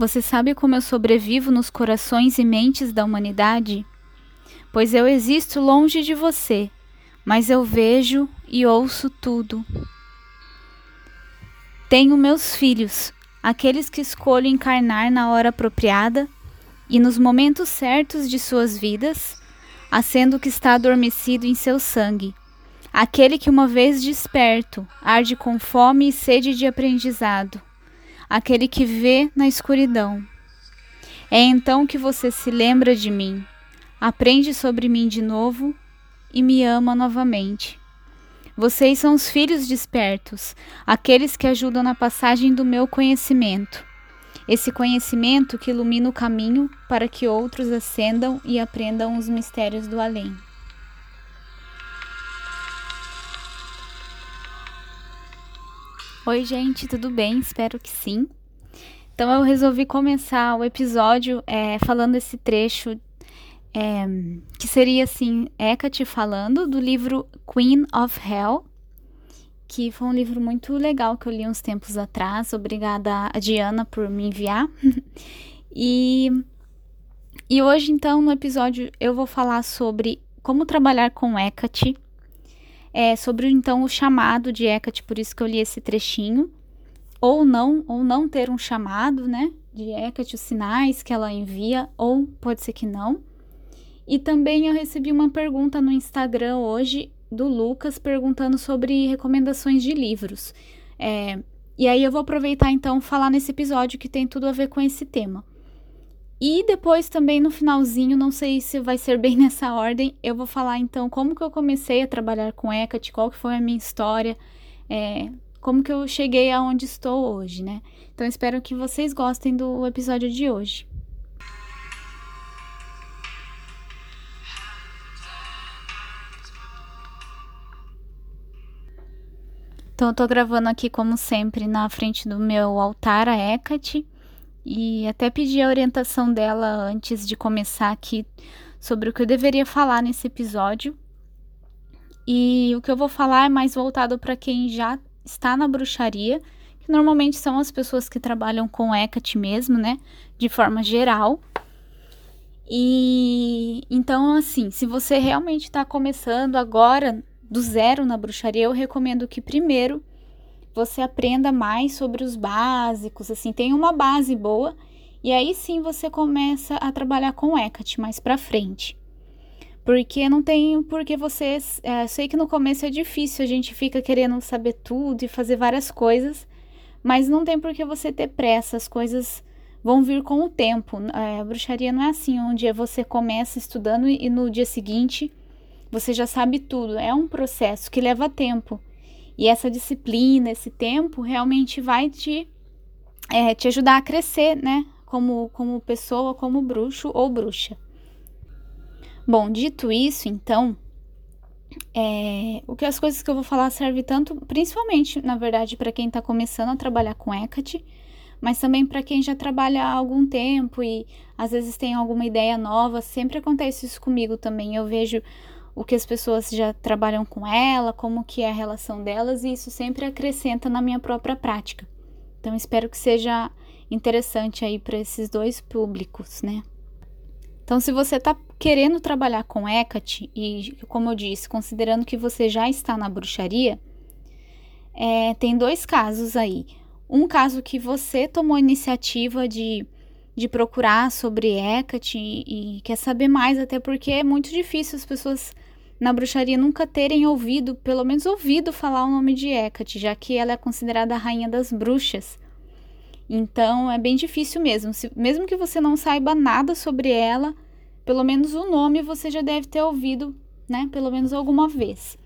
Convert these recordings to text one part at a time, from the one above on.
Você sabe como eu sobrevivo nos corações e mentes da humanidade? Pois eu existo longe de você, mas eu vejo e ouço tudo. Tenho meus filhos, aqueles que escolho encarnar na hora apropriada e nos momentos certos de suas vidas, acendo o que está adormecido em seu sangue, aquele que uma vez desperto arde com fome e sede de aprendizado aquele que vê na escuridão. É então que você se lembra de mim, aprende sobre mim de novo e me ama novamente. Vocês são os filhos despertos, aqueles que ajudam na passagem do meu conhecimento. Esse conhecimento que ilumina o caminho para que outros ascendam e aprendam os mistérios do além. Oi, gente, tudo bem? Espero que sim. Então, eu resolvi começar o episódio é, falando esse trecho é, que seria assim: Hecate falando do livro Queen of Hell, que foi um livro muito legal que eu li uns tempos atrás. Obrigada a Diana por me enviar. e, e hoje, então, no episódio, eu vou falar sobre como trabalhar com Hecate é, sobre então o chamado de Hecate, por isso que eu li esse trechinho, ou não, ou não ter um chamado, né, de Hecate, os sinais que ela envia, ou pode ser que não. E também eu recebi uma pergunta no Instagram hoje do Lucas perguntando sobre recomendações de livros. É, e aí eu vou aproveitar então falar nesse episódio que tem tudo a ver com esse tema. E depois também no finalzinho, não sei se vai ser bem nessa ordem, eu vou falar então como que eu comecei a trabalhar com Hecate, qual que foi a minha história, é, como que eu cheguei aonde estou hoje, né? Então espero que vocês gostem do episódio de hoje. Então eu tô gravando aqui como sempre na frente do meu altar a Hecate e até pedi a orientação dela antes de começar aqui sobre o que eu deveria falar nesse episódio. E o que eu vou falar é mais voltado para quem já está na bruxaria, que normalmente são as pessoas que trabalham com Hecate mesmo, né? De forma geral. E então, assim, se você realmente está começando agora do zero na bruxaria, eu recomendo que primeiro você aprenda mais sobre os básicos, assim, tem uma base boa e aí sim você começa a trabalhar com Hecate mais para frente. Porque não tem porque você. É, sei que no começo é difícil, a gente fica querendo saber tudo e fazer várias coisas, mas não tem por que você ter pressa, as coisas vão vir com o tempo. É, a bruxaria não é assim, um dia você começa estudando e no dia seguinte você já sabe tudo. É um processo que leva tempo. E essa disciplina, esse tempo, realmente vai te, é, te ajudar a crescer, né? Como, como pessoa, como bruxo ou bruxa. Bom, dito isso, então, é, o que as coisas que eu vou falar serve tanto, principalmente, na verdade, para quem está começando a trabalhar com Hecate, mas também para quem já trabalha há algum tempo e às vezes tem alguma ideia nova. Sempre acontece isso comigo também. Eu vejo o que as pessoas já trabalham com ela, como que é a relação delas, e isso sempre acrescenta na minha própria prática. Então espero que seja interessante aí para esses dois públicos, né? Então, se você está querendo trabalhar com Hecate, e como eu disse, considerando que você já está na bruxaria, é, tem dois casos aí. Um caso que você tomou a iniciativa de, de procurar sobre Hecate e, e quer saber mais, até porque é muito difícil as pessoas na bruxaria nunca terem ouvido, pelo menos ouvido falar o nome de Hecate, já que ela é considerada a rainha das bruxas. Então é bem difícil mesmo. Se, mesmo que você não saiba nada sobre ela, pelo menos o nome você já deve ter ouvido, né? Pelo menos alguma vez.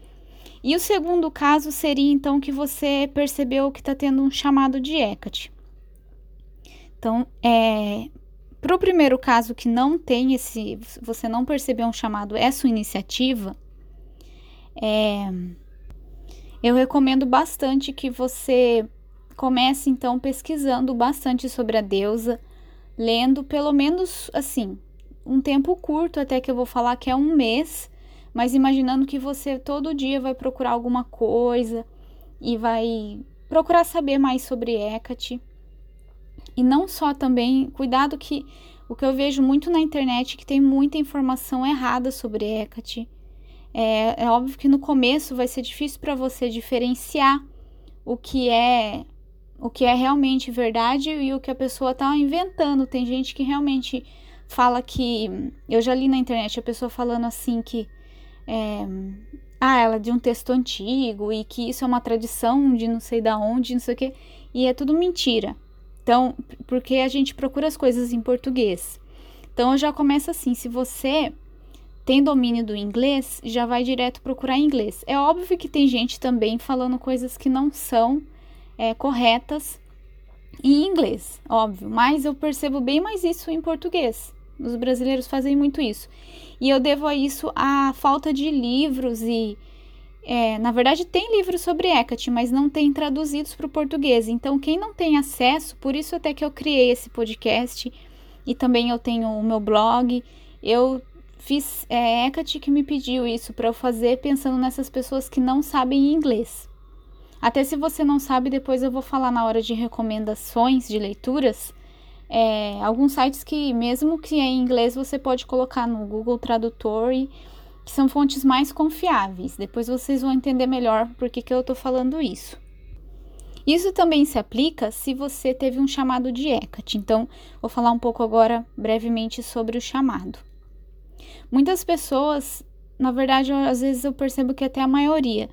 E o segundo caso seria então que você percebeu que está tendo um chamado de Hecate. Então, é, para o primeiro caso que não tem esse, você não percebeu um chamado, é sua iniciativa, é, eu recomendo bastante que você comece então pesquisando bastante sobre a deusa, lendo pelo menos assim, um tempo curto, até que eu vou falar que é um mês, mas imaginando que você todo dia vai procurar alguma coisa e vai procurar saber mais sobre Hecate. E não só também, cuidado que o que eu vejo muito na internet é que tem muita informação errada sobre Hecate. É, é óbvio que no começo vai ser difícil para você diferenciar o que é o que é realmente verdade e o que a pessoa está inventando. Tem gente que realmente fala que eu já li na internet a pessoa falando assim que é, ah, ela é de um texto antigo e que isso é uma tradição de não sei da onde, não sei o que, e é tudo mentira. Então, porque a gente procura as coisas em português. Então, já começo assim: se você tem domínio do inglês, já vai direto procurar inglês. É óbvio que tem gente também falando coisas que não são é, corretas em inglês, óbvio, mas eu percebo bem mais isso em português. Os brasileiros fazem muito isso. E eu devo a isso a falta de livros e. É, na verdade, tem livros sobre Hecate, mas não tem traduzidos para o português. Então, quem não tem acesso, por isso até que eu criei esse podcast e também eu tenho o meu blog. Eu fiz é, Hecate que me pediu isso para eu fazer pensando nessas pessoas que não sabem inglês. Até se você não sabe, depois eu vou falar na hora de recomendações de leituras é, alguns sites que, mesmo que é em inglês, você pode colocar no Google Tradutor e que são fontes mais confiáveis. Depois vocês vão entender melhor por que, que eu estou falando isso. Isso também se aplica se você teve um chamado de Hecate. Então, vou falar um pouco agora brevemente sobre o chamado. Muitas pessoas, na verdade, às vezes eu percebo que até a maioria,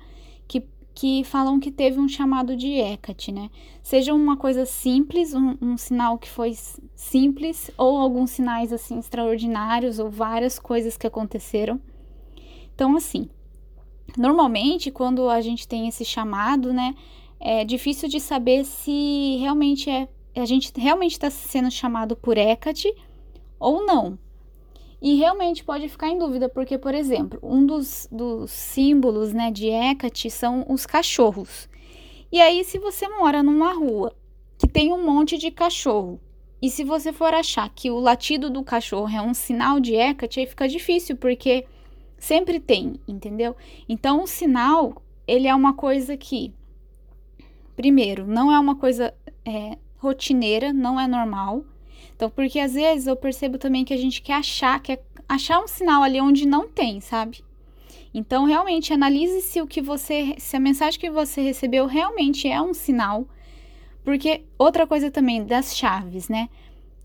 que falam que teve um chamado de Hecate, né? Seja uma coisa simples, um, um, sinal que foi simples, ou alguns sinais assim extraordinários, ou várias coisas que aconteceram. Então, assim, normalmente quando a gente tem esse chamado, né, é difícil de saber se realmente é a gente realmente está sendo chamado por Hecate ou não. E realmente pode ficar em dúvida, porque, por exemplo, um dos, dos símbolos né, de Hecate são os cachorros. E aí, se você mora numa rua que tem um monte de cachorro, e se você for achar que o latido do cachorro é um sinal de Hecate, aí fica difícil, porque sempre tem, entendeu? Então, o sinal, ele é uma coisa que, primeiro, não é uma coisa é, rotineira, não é normal. Então, porque às vezes eu percebo também que a gente quer achar, quer achar um sinal ali onde não tem, sabe? Então, realmente analise se o que você, se a mensagem que você recebeu realmente é um sinal. Porque outra coisa também das chaves, né?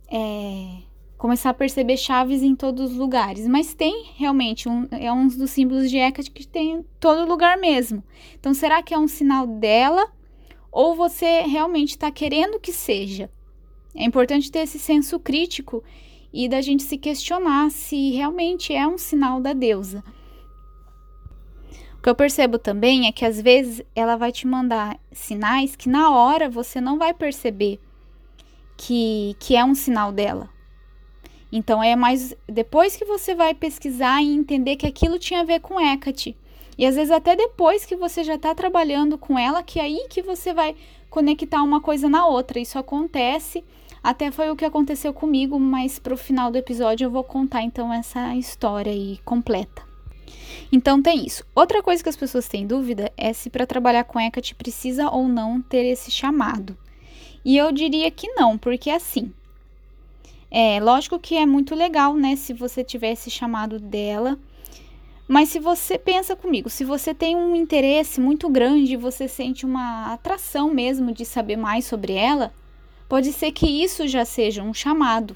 É começar a perceber chaves em todos os lugares, mas tem realmente um é um dos símbolos de Hecate que tem em todo lugar mesmo. Então, será que é um sinal dela ou você realmente está querendo que seja? É importante ter esse senso crítico e da gente se questionar se realmente é um sinal da deusa. O que eu percebo também é que às vezes ela vai te mandar sinais que na hora você não vai perceber que, que é um sinal dela. Então é mais depois que você vai pesquisar e entender que aquilo tinha a ver com Hecate. E às vezes até depois que você já está trabalhando com ela, que é aí que você vai conectar uma coisa na outra. Isso acontece até foi o que aconteceu comigo, mas pro final do episódio eu vou contar então essa história aí completa. Então tem isso. Outra coisa que as pessoas têm dúvida é se para trabalhar com Hecate precisa ou não ter esse chamado. E eu diria que não, porque assim, é lógico que é muito legal, né, se você tiver esse chamado dela. Mas se você pensa comigo, se você tem um interesse muito grande, você sente uma atração mesmo de saber mais sobre ela, Pode ser que isso já seja um chamado.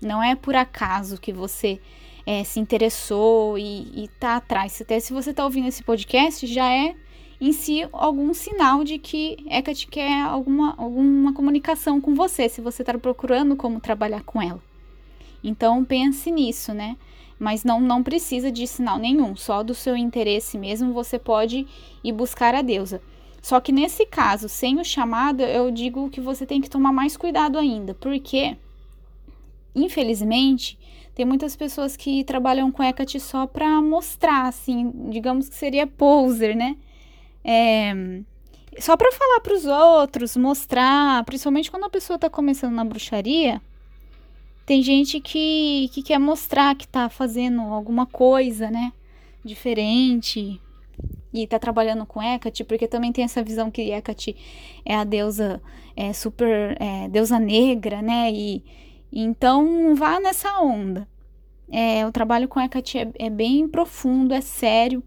Não é por acaso que você é, se interessou e está atrás. Até se você está ouvindo esse podcast, já é em si algum sinal de que Hecate quer alguma, alguma comunicação com você, se você está procurando como trabalhar com ela. Então pense nisso, né? Mas não, não precisa de sinal nenhum, só do seu interesse mesmo você pode ir buscar a deusa. Só que nesse caso, sem o chamado, eu digo que você tem que tomar mais cuidado ainda, porque infelizmente tem muitas pessoas que trabalham com Hecate só para mostrar, assim, digamos que seria poser, né? É, só para falar para os outros, mostrar, principalmente quando a pessoa está começando na bruxaria, tem gente que, que quer mostrar que está fazendo alguma coisa, né? Diferente. E tá trabalhando com Hecate, porque também tem essa visão que Hecate é a deusa é, super é, deusa negra, né? E então vá nessa onda. É, o trabalho com Hecate é, é bem profundo, é sério.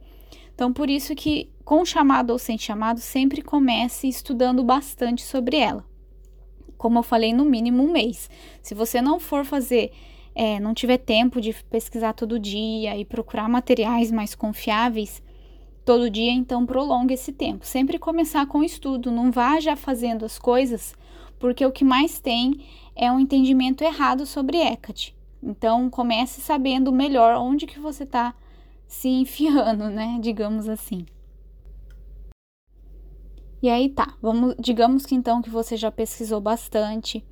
Então por isso que com chamado ou sem chamado sempre comece estudando bastante sobre ela. Como eu falei, no mínimo um mês. Se você não for fazer é, não tiver tempo de pesquisar todo dia e procurar materiais mais confiáveis, todo dia, então prolongue esse tempo. Sempre começar com o estudo, não vá já fazendo as coisas, porque o que mais tem é um entendimento errado sobre Hecate. Então comece sabendo melhor onde que você está se enfiando, né? Digamos assim. E aí tá, vamos, digamos que então que você já pesquisou bastante,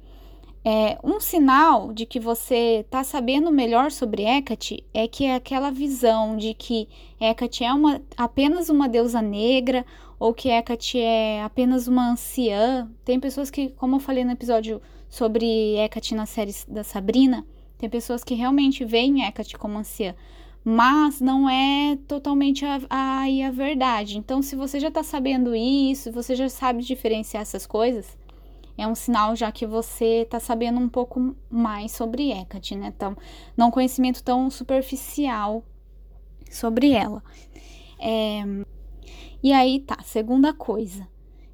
é, um sinal de que você está sabendo melhor sobre Hecate é que é aquela visão de que Hecate é uma, apenas uma deusa negra ou que Hecate é apenas uma anciã. Tem pessoas que, como eu falei no episódio sobre Hecate na série da Sabrina, tem pessoas que realmente veem Hecate como anciã, mas não é totalmente a, a, a verdade. Então, se você já está sabendo isso, você já sabe diferenciar essas coisas, é um sinal já que você está sabendo um pouco mais sobre Hecate, né? Então, não conhecimento tão superficial sobre ela. É... E aí tá, segunda coisa,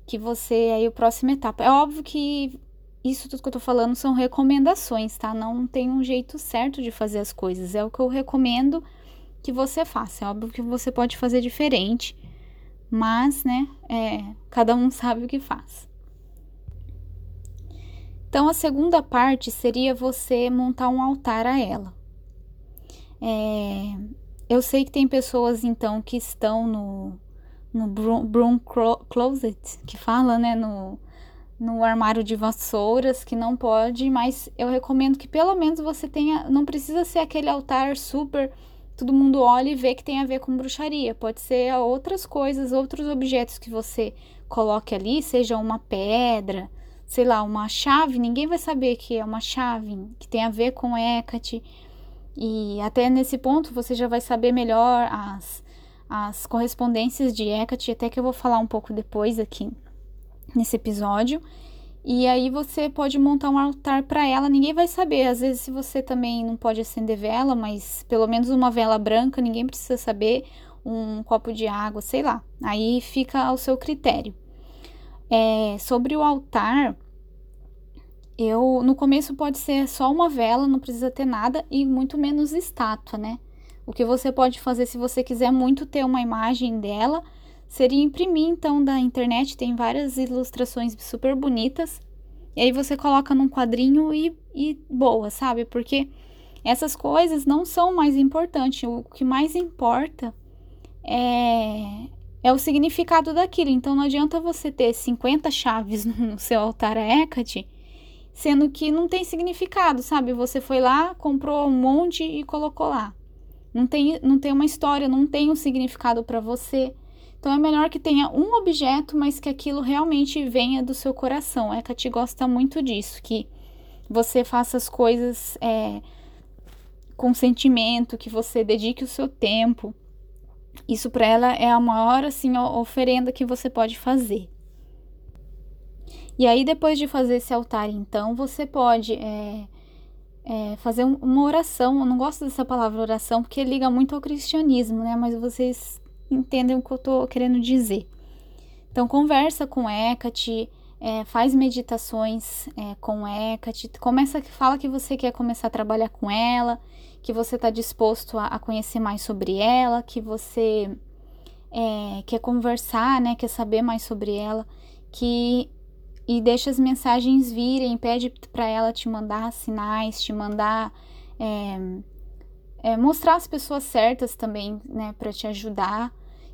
que você, aí o próximo etapa. É óbvio que isso tudo que eu tô falando são recomendações, tá? Não tem um jeito certo de fazer as coisas. É o que eu recomendo que você faça. É óbvio que você pode fazer diferente, mas, né, é, cada um sabe o que faz. Então, a segunda parte seria você montar um altar a ela. É, eu sei que tem pessoas, então, que estão no, no broom, closet, que fala, né, no, no armário de vassouras, que não pode, mas eu recomendo que pelo menos você tenha, não precisa ser aquele altar super, todo mundo olha e vê que tem a ver com bruxaria, pode ser outras coisas, outros objetos que você coloque ali, seja uma pedra, sei lá, uma chave, ninguém vai saber que é uma chave que tem a ver com Hecate. E até nesse ponto você já vai saber melhor as, as correspondências de Hecate, até que eu vou falar um pouco depois aqui nesse episódio. E aí você pode montar um altar para ela, ninguém vai saber. Às vezes, se você também não pode acender vela, mas pelo menos uma vela branca, ninguém precisa saber. Um copo de água, sei lá. Aí fica ao seu critério. É, sobre o altar, eu no começo pode ser só uma vela, não precisa ter nada e muito menos estátua, né? O que você pode fazer se você quiser muito ter uma imagem dela, seria imprimir então da internet, tem várias ilustrações super bonitas. E aí você coloca num quadrinho e, e boa, sabe? Porque essas coisas não são mais importantes. O que mais importa é, é o significado daquilo. Então não adianta você ter 50 chaves no seu altar a Hecate, sendo que não tem significado, sabe? Você foi lá, comprou um monte e colocou lá. Não tem, não tem uma história, não tem um significado para você. Então é melhor que tenha um objeto, mas que aquilo realmente venha do seu coração. Hecate gosta muito disso, que você faça as coisas é, com sentimento, que você dedique o seu tempo. Isso para ela é a maior assim oferenda que você pode fazer. E aí depois de fazer esse altar, então você pode é, é, fazer uma oração. Eu não gosto dessa palavra oração porque liga muito ao cristianismo, né? Mas vocês entendem o que eu tô querendo dizer. Então conversa com Hecate, é, faz meditações é, com Hecate, começa, fala que você quer começar a trabalhar com ela, que você está disposto a, a, conhecer mais sobre ela, que você é, quer conversar, né, quer saber mais sobre ela, que e deixa as mensagens virem, pede para ela te mandar sinais, te mandar é, é, mostrar as pessoas certas também, né, para te ajudar,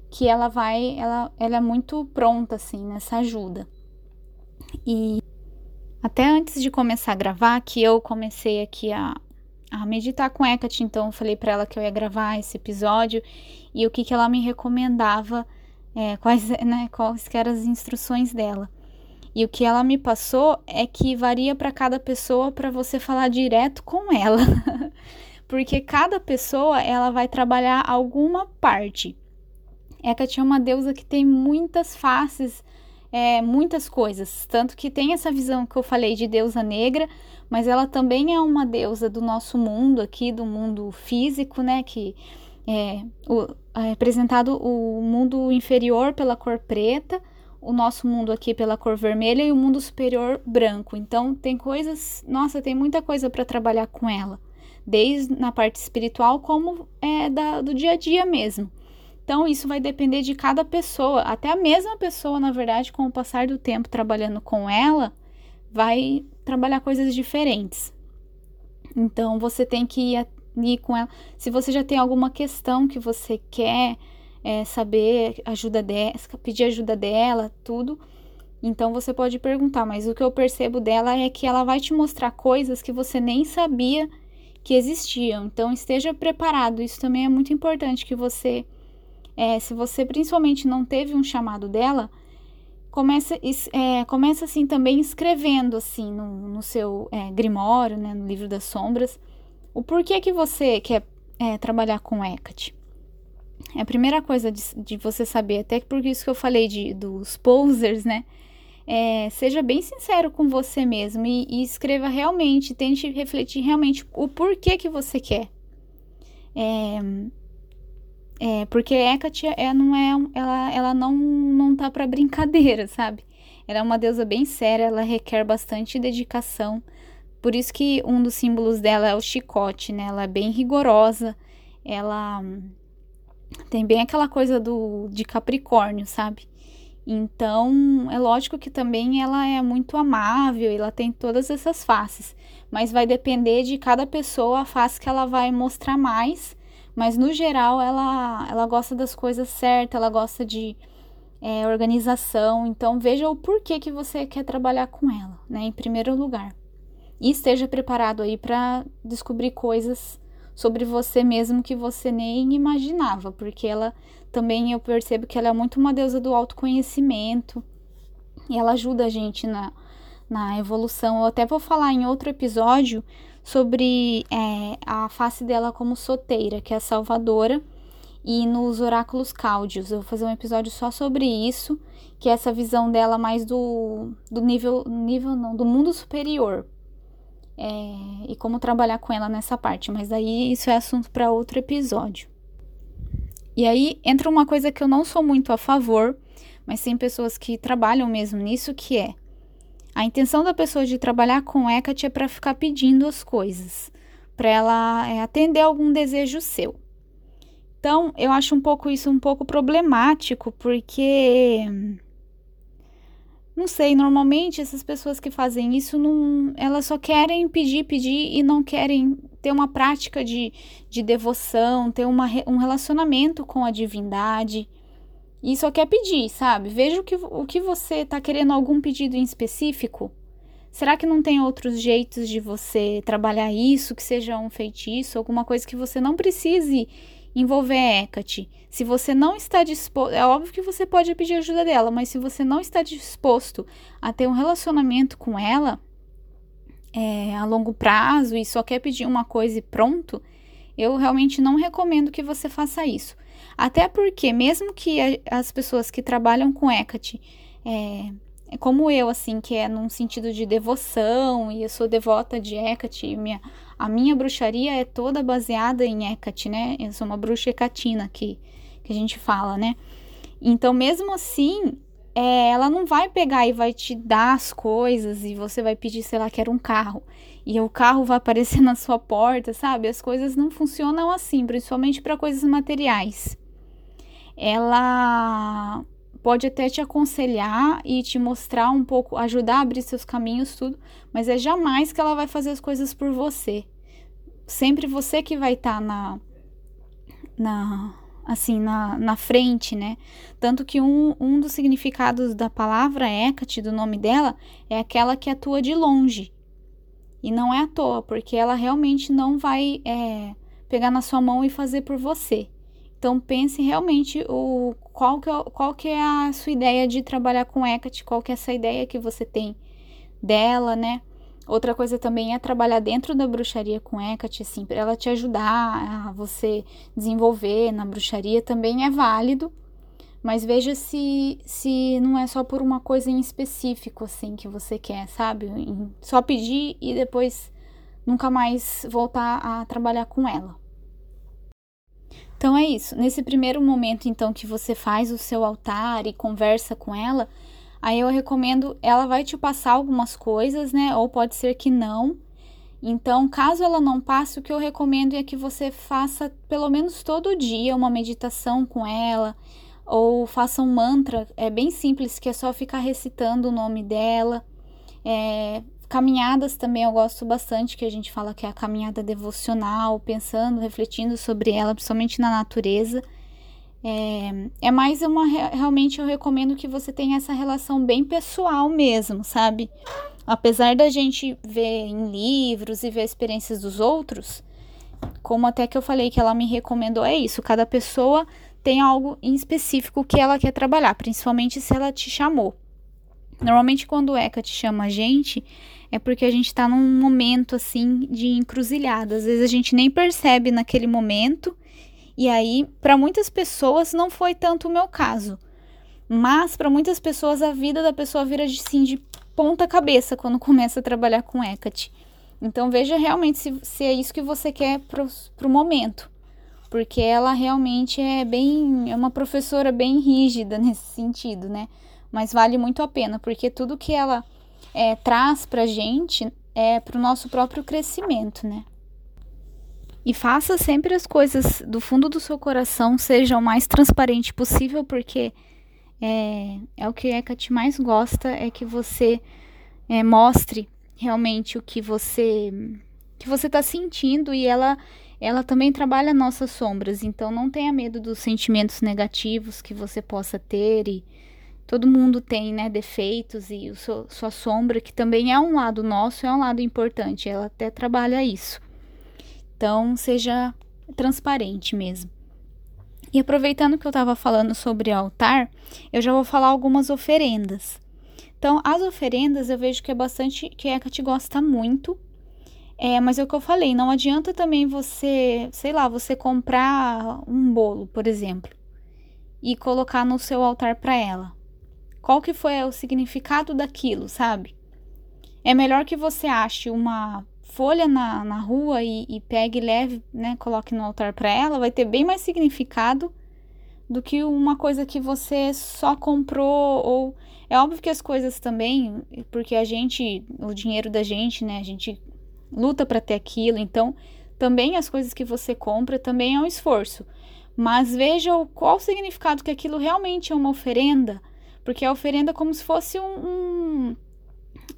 que ela vai, ela, ela é muito pronta assim nessa ajuda. E até antes de começar a gravar, que eu comecei aqui a, a meditar com Hecate, então eu falei para ela que eu ia gravar esse episódio e o que, que ela me recomendava, é, quais, né, quais eram as instruções dela. E o que ela me passou é que varia para cada pessoa para você falar direto com ela. Porque cada pessoa ela vai trabalhar alguma parte. Hecate é uma deusa que tem muitas faces, é, muitas coisas. Tanto que tem essa visão que eu falei de deusa negra, mas ela também é uma deusa do nosso mundo aqui, do mundo físico, né? Que é, o, é representado o mundo inferior pela cor preta, o nosso mundo aqui pela cor vermelha e o mundo superior branco. Então tem coisas, nossa, tem muita coisa para trabalhar com ela, desde na parte espiritual como é da, do dia a dia mesmo. Então isso vai depender de cada pessoa, até a mesma pessoa, na verdade, com o passar do tempo trabalhando com ela, vai trabalhar coisas diferentes. Então você tem que ir, ir com ela. Se você já tem alguma questão que você quer é, saber ajuda dela, pedir ajuda dela, tudo. Então você pode perguntar, mas o que eu percebo dela é que ela vai te mostrar coisas que você nem sabia que existiam. Então esteja preparado. Isso também é muito importante que você, é, se você principalmente não teve um chamado dela, começa, é, começa assim também escrevendo assim no, no seu é, grimório, né, no livro das sombras, o porquê que você quer é, trabalhar com Hecate. É a primeira coisa de, de você saber, até por isso que eu falei de, dos posers, né? É, seja bem sincero com você mesmo e, e, escreva realmente, tente refletir realmente o porquê que você quer. É, é porque Hecate é, não é, ela, ela não, não tá para brincadeira, sabe? Ela é uma deusa bem séria, ela requer bastante dedicação. Por isso que um dos símbolos dela é o chicote, né? Ela é bem rigorosa, ela tem bem aquela coisa do de Capricórnio, sabe? Então, é lógico que também ela é muito amável, ela tem todas essas faces, mas vai depender de cada pessoa a face que ela vai mostrar mais. Mas no geral, ela, ela gosta das coisas certas, ela gosta de é, organização. Então, veja o porquê que você quer trabalhar com ela, né? Em primeiro lugar. E esteja preparado aí para descobrir coisas sobre você mesmo que você nem imaginava, porque ela também eu percebo que ela é muito uma deusa do autoconhecimento e ela ajuda a gente na, na evolução. Eu até vou falar em outro episódio sobre é, a face dela como soteira, que é a salvadora, e nos oráculos cáudios. Eu vou fazer um episódio só sobre isso, que é essa visão dela mais do, do nível, nível não, do mundo superior, é, e como trabalhar com ela nessa parte, mas aí isso é assunto para outro episódio. E aí entra uma coisa que eu não sou muito a favor, mas tem pessoas que trabalham mesmo nisso, que é a intenção da pessoa de trabalhar com Hecate é para ficar pedindo as coisas, para ela é, atender algum desejo seu. Então, eu acho um pouco isso um pouco problemático, porque não sei, normalmente essas pessoas que fazem isso, não, elas só querem pedir, pedir e não querem ter uma prática de, de devoção, ter uma, um relacionamento com a divindade. E só quer pedir, sabe? Veja o que, o que você está querendo, algum pedido em específico. Será que não tem outros jeitos de você trabalhar isso, que seja um feitiço, alguma coisa que você não precise envolver Hecate. Se você não está disposto, é óbvio que você pode pedir ajuda dela, mas se você não está disposto a ter um relacionamento com ela é, a longo prazo e só quer pedir uma coisa e pronto, eu realmente não recomendo que você faça isso. Até porque, mesmo que as pessoas que trabalham com Hecate, é, é, como eu, assim, que é num sentido de devoção, e eu sou devota de Hecate, minha, a minha bruxaria é toda baseada em Hecate, né? Eu sou uma bruxa hecatina que, que a gente fala, né? Então, mesmo assim, é, ela não vai pegar e vai te dar as coisas e você vai pedir, sei lá, quero um carro. E o carro vai aparecer na sua porta, sabe? As coisas não funcionam assim, principalmente para coisas materiais. Ela pode até te aconselhar e te mostrar um pouco, ajudar a abrir seus caminhos, tudo, mas é jamais que ela vai fazer as coisas por você. Sempre você que vai estar tá na, na, assim, na, na frente, né? Tanto que um, um dos significados da palavra Hecate, do nome dela, é aquela que atua de longe. E não é à toa, porque ela realmente não vai é, pegar na sua mão e fazer por você. Então pense realmente o qual que, é, qual que é a sua ideia de trabalhar com Hecate, qual que é essa ideia que você tem dela, né? Outra coisa também é trabalhar dentro da bruxaria com Hecate, assim, para ela te ajudar a você desenvolver na bruxaria também é válido. Mas veja se, se não é só por uma coisa em específico, assim, que você quer, sabe? Só pedir e depois nunca mais voltar a trabalhar com ela. Então é isso. Nesse primeiro momento, então, que você faz o seu altar e conversa com ela, aí eu recomendo, ela vai te passar algumas coisas, né? Ou pode ser que não. Então, caso ela não passe, o que eu recomendo é que você faça pelo menos todo dia uma meditação com ela, ou faça um mantra, é bem simples, que é só ficar recitando o nome dela. É, caminhadas também eu gosto bastante, que a gente fala que é a caminhada devocional, pensando, refletindo sobre ela, principalmente na natureza. É, é mais uma. Realmente eu recomendo que você tenha essa relação bem pessoal mesmo, sabe? Apesar da gente ver em livros e ver experiências dos outros, como até que eu falei que ela me recomendou, é isso. Cada pessoa tem algo em específico que ela quer trabalhar, principalmente se ela te chamou. Normalmente, quando o ECA te chama a gente, é porque a gente está num momento assim de encruzilhada. Às vezes a gente nem percebe naquele momento, e aí, para muitas pessoas, não foi tanto o meu caso. Mas para muitas pessoas, a vida da pessoa vira de, sim, de ponta cabeça quando começa a trabalhar com ECAT. Então veja realmente se, se é isso que você quer para o momento porque ela realmente é bem, é uma professora bem rígida nesse sentido, né? Mas vale muito a pena, porque tudo que ela é, traz pra gente é pro nosso próprio crescimento, né? E faça sempre as coisas do fundo do seu coração, seja o mais transparente possível, porque é, é o que a Eckhart mais gosta, é que você é, mostre realmente o que você que você está sentindo e ela ela também trabalha nossas sombras, então não tenha medo dos sentimentos negativos que você possa ter e todo mundo tem, né, defeitos e seu, sua sombra, que também é um lado nosso, é um lado importante, ela até trabalha isso. Então, seja transparente mesmo. E aproveitando que eu estava falando sobre altar, eu já vou falar algumas oferendas. Então, as oferendas eu vejo que é bastante, que a Eckhart gosta muito, é, mas é o que eu falei, não adianta também você, sei lá, você comprar um bolo, por exemplo, e colocar no seu altar para ela. Qual que foi o significado daquilo, sabe? É melhor que você ache uma folha na, na rua e, e pegue leve, né, coloque no altar para ela, vai ter bem mais significado do que uma coisa que você só comprou ou é óbvio que as coisas também, porque a gente, o dinheiro da gente, né, a gente luta para ter aquilo. Então, também as coisas que você compra também é um esforço. Mas veja qual o significado que aquilo realmente é uma oferenda, porque a oferenda é como se fosse um, um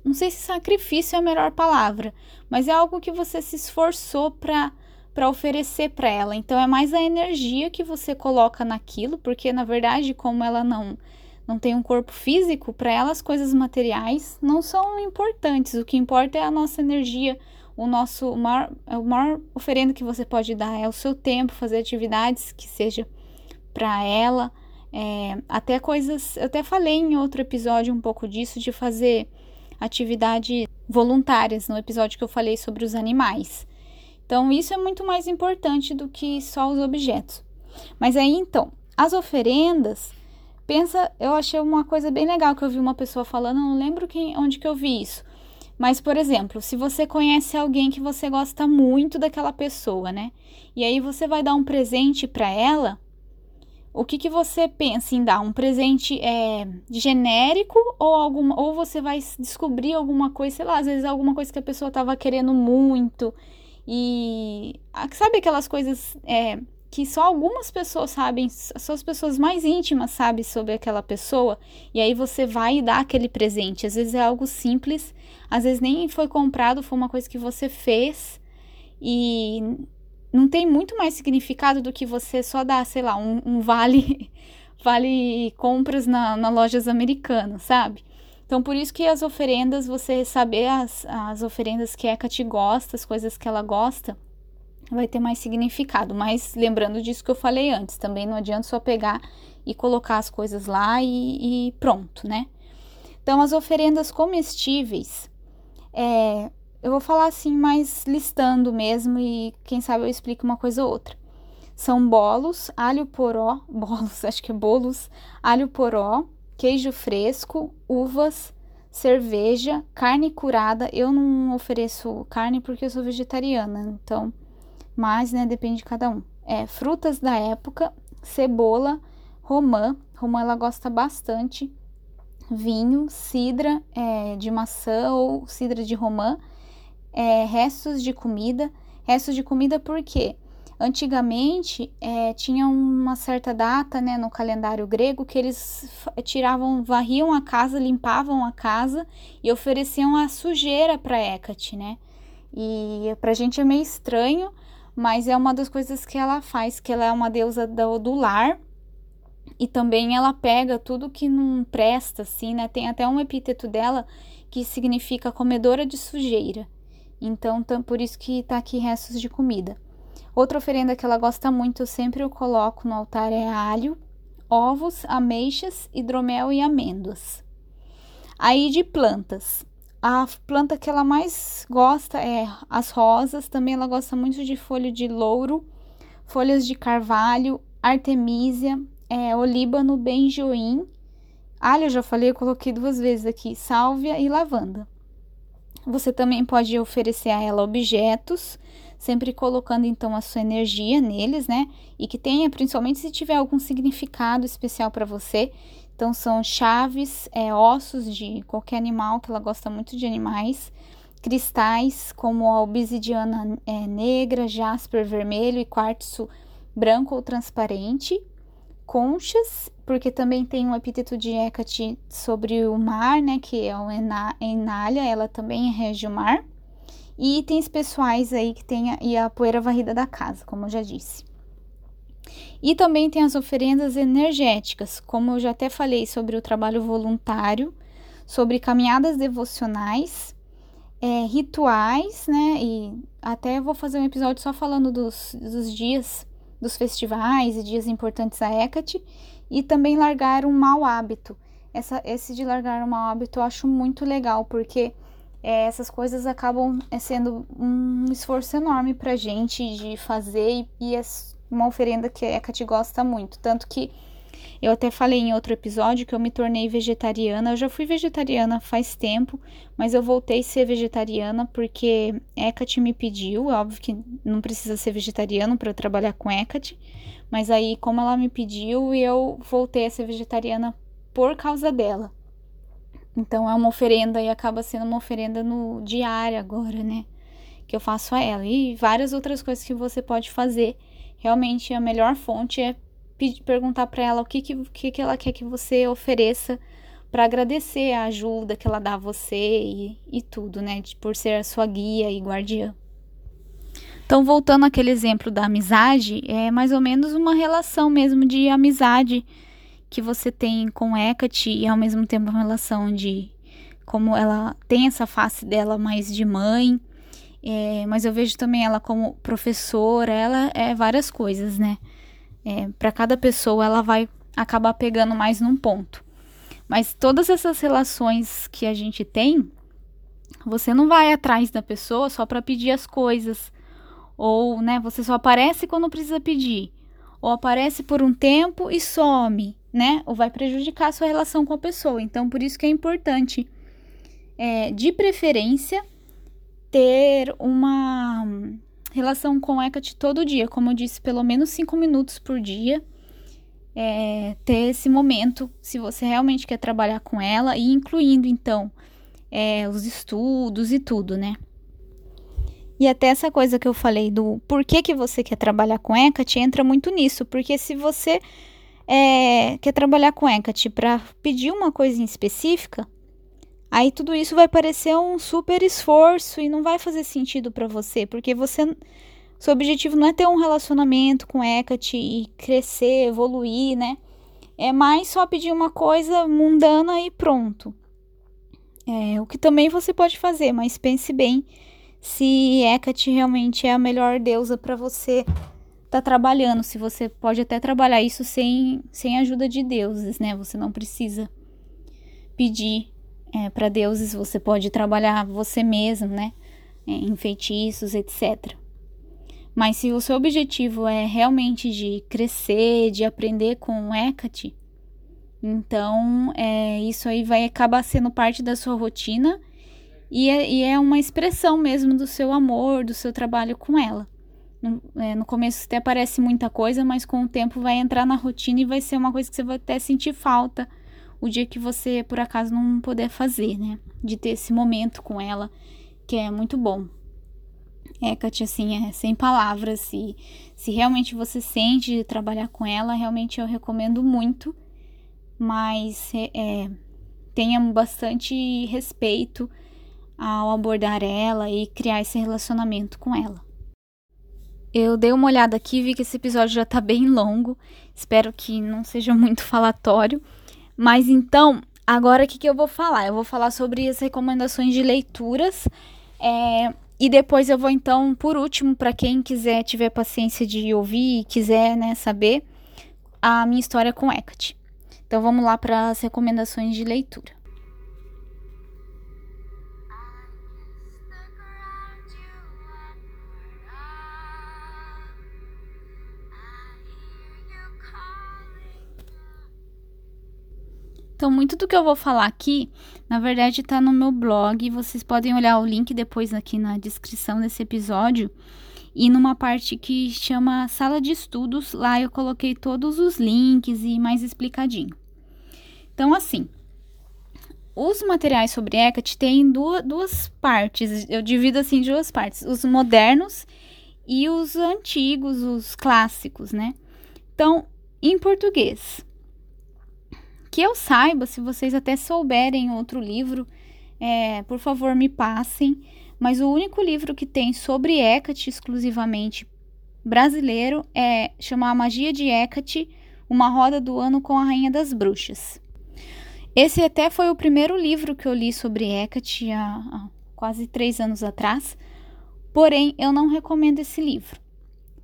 não sei se sacrifício é a melhor palavra, mas é algo que você se esforçou para para oferecer para ela. Então é mais a energia que você coloca naquilo, porque na verdade, como ela não não tem um corpo físico, para ela as coisas materiais não são importantes. O que importa é a nossa energia, o nosso maior, o maior oferenda que você pode dar é o seu tempo, fazer atividades que seja para ela, é, até coisas, eu até falei em outro episódio um pouco disso, de fazer atividades voluntárias, no episódio que eu falei sobre os animais. Então, isso é muito mais importante do que só os objetos. Mas aí, então, as oferendas, pensa, eu achei uma coisa bem legal que eu vi uma pessoa falando, não lembro quem, onde que eu vi isso. Mas, por exemplo, se você conhece alguém que você gosta muito daquela pessoa, né? E aí você vai dar um presente para ela, o que, que você pensa em dar? Um presente é, genérico ou alguma, ou você vai descobrir alguma coisa, sei lá, às vezes alguma coisa que a pessoa estava querendo muito e sabe aquelas coisas é, que só algumas pessoas sabem, só as pessoas mais íntimas sabem sobre aquela pessoa, e aí você vai dá aquele presente. Às vezes é algo simples, às vezes nem foi comprado, foi uma coisa que você fez e não tem muito mais significado do que você só dar, sei lá, um, um vale vale compras na, na lojas americanas, sabe? Então, por isso que as oferendas, você saber as, as oferendas que a Eka te gosta, as coisas que ela gosta, vai ter mais significado. Mas lembrando disso que eu falei antes, também não adianta só pegar e colocar as coisas lá e, e pronto, né? Então, as oferendas comestíveis, é, eu vou falar assim, mais listando mesmo, e quem sabe eu explico uma coisa ou outra. São bolos, alho poró, bolos, acho que é bolos, alho poró, queijo fresco, uvas, cerveja, carne curada. Eu não ofereço carne porque eu sou vegetariana, então, mas, né, depende de cada um. É, frutas da época, cebola, romã, romã ela gosta bastante, vinho, cidra é, de maçã ou cidra de romã, é, restos de comida. Restos de comida por quê? Antigamente é, tinha uma certa data né, no calendário grego que eles tiravam, varriam a casa, limpavam a casa e ofereciam a sujeira para Hecate, né? E pra gente é meio estranho, mas é uma das coisas que ela faz, que ela é uma deusa do, do lar e também ela pega tudo que não presta, assim, né? Tem até um epíteto dela que significa comedora de sujeira. Então, por isso que tá aqui restos de comida. Outra oferenda que ela gosta muito, eu sempre eu coloco no altar é alho, ovos, ameixas, hidromel e amêndoas. Aí de plantas. A planta que ela mais gosta é as rosas, também ela gosta muito de folha de louro, folhas de carvalho, artemisia, é, olíbano, benjoim, alho eu já falei, eu coloquei duas vezes aqui, sálvia e lavanda. Você também pode oferecer a ela objetos, sempre colocando então a sua energia neles, né? E que tenha, principalmente se tiver algum significado especial para você. Então são chaves, é, ossos de qualquer animal, que ela gosta muito de animais, cristais como a obsidiana é, negra, jasper vermelho e quartzo branco ou transparente, conchas, porque também tem um epíteto de Hecate sobre o mar, né, que é o Enália, ela também rege o mar e itens pessoais aí que tem a, e a poeira varrida da casa, como eu já disse. E também tem as oferendas energéticas, como eu já até falei sobre o trabalho voluntário, sobre caminhadas devocionais, é, rituais, né? E até vou fazer um episódio só falando dos, dos dias, dos festivais e dias importantes a Hecate, e também largar um mau hábito. Essa, esse de largar um mau hábito eu acho muito legal, porque é, essas coisas acabam é, sendo um esforço enorme pra gente de fazer e, e é uma oferenda que a Hecate gosta muito. Tanto que eu até falei em outro episódio que eu me tornei vegetariana. Eu já fui vegetariana faz tempo, mas eu voltei a ser vegetariana porque Hecate me pediu. É óbvio que não precisa ser vegetariano para trabalhar com Hecate, mas aí, como ela me pediu, eu voltei a ser vegetariana por causa dela. Então é uma oferenda e acaba sendo uma oferenda no diário agora, né? Que eu faço a ela. E várias outras coisas que você pode fazer. Realmente a melhor fonte é pedir, perguntar para ela o que, que, que ela quer que você ofereça para agradecer a ajuda que ela dá a você e, e tudo, né? Por ser a sua guia e guardiã. Então, voltando àquele exemplo da amizade, é mais ou menos uma relação mesmo de amizade que você tem com Hecate e ao mesmo tempo uma relação de como ela tem essa face dela mais de mãe, é, mas eu vejo também ela como professora, ela é várias coisas, né? É, para cada pessoa ela vai acabar pegando mais num ponto. Mas todas essas relações que a gente tem, você não vai atrás da pessoa só para pedir as coisas, ou, né, você só aparece quando precisa pedir, ou aparece por um tempo e some né? Ou vai prejudicar a sua relação com a pessoa. Então, por isso que é importante, é, de preferência, ter uma relação com Hecate todo dia. Como eu disse, pelo menos cinco minutos por dia. É, ter esse momento, se você realmente quer trabalhar com ela, e incluindo, então, é, os estudos e tudo, né? E até essa coisa que eu falei do porquê que você quer trabalhar com Hecate entra muito nisso, porque se você é, quer trabalhar com Hecate para pedir uma coisa em específica, aí tudo isso vai parecer um super esforço e não vai fazer sentido para você, porque você seu objetivo não é ter um relacionamento com Hecate e crescer, evoluir, né? É mais só pedir uma coisa mundana e pronto. É, o que também você pode fazer, mas pense bem se Hecate realmente é a melhor deusa para você tá trabalhando, se você pode até trabalhar isso sem, sem ajuda de deuses, né? Você não precisa pedir é, para deuses, você pode trabalhar você mesmo, né? É, em feitiços, etc. Mas se o seu objetivo é realmente de crescer, de aprender com Hecate, então é, isso aí vai acabar sendo parte da sua rotina e é, e é uma expressão mesmo do seu amor, do seu trabalho com ela. No, é, no começo até parece muita coisa, mas com o tempo vai entrar na rotina e vai ser uma coisa que você vai até sentir falta o dia que você por acaso não puder fazer, né? De ter esse momento com ela, que é muito bom. É, Katia, assim, é sem palavras. Se, se realmente você sente de trabalhar com ela, realmente eu recomendo muito. Mas é, é tenha bastante respeito ao abordar ela e criar esse relacionamento com ela. Eu dei uma olhada aqui, vi que esse episódio já tá bem longo. Espero que não seja muito falatório. Mas então, agora o que, que eu vou falar? Eu vou falar sobre as recomendações de leituras. É, e depois eu vou então, por último, para quem quiser, tiver paciência de ouvir e quiser né, saber, a minha história com Hecate. Então vamos lá para as recomendações de leitura. Então, muito do que eu vou falar aqui, na verdade, está no meu blog. Vocês podem olhar o link depois aqui na descrição desse episódio. E numa parte que chama Sala de Estudos, lá eu coloquei todos os links e mais explicadinho. Então, assim, os materiais sobre Hecate têm duas, duas partes. Eu divido assim em duas partes: os modernos e os antigos, os clássicos, né? Então, em português, que eu saiba, se vocês até souberem outro livro, é, por favor me passem. Mas o único livro que tem sobre Hecate exclusivamente brasileiro é chamar A Magia de Hecate, Uma Roda do Ano com a Rainha das Bruxas. Esse até foi o primeiro livro que eu li sobre Hecate há, há quase três anos atrás. Porém, eu não recomendo esse livro.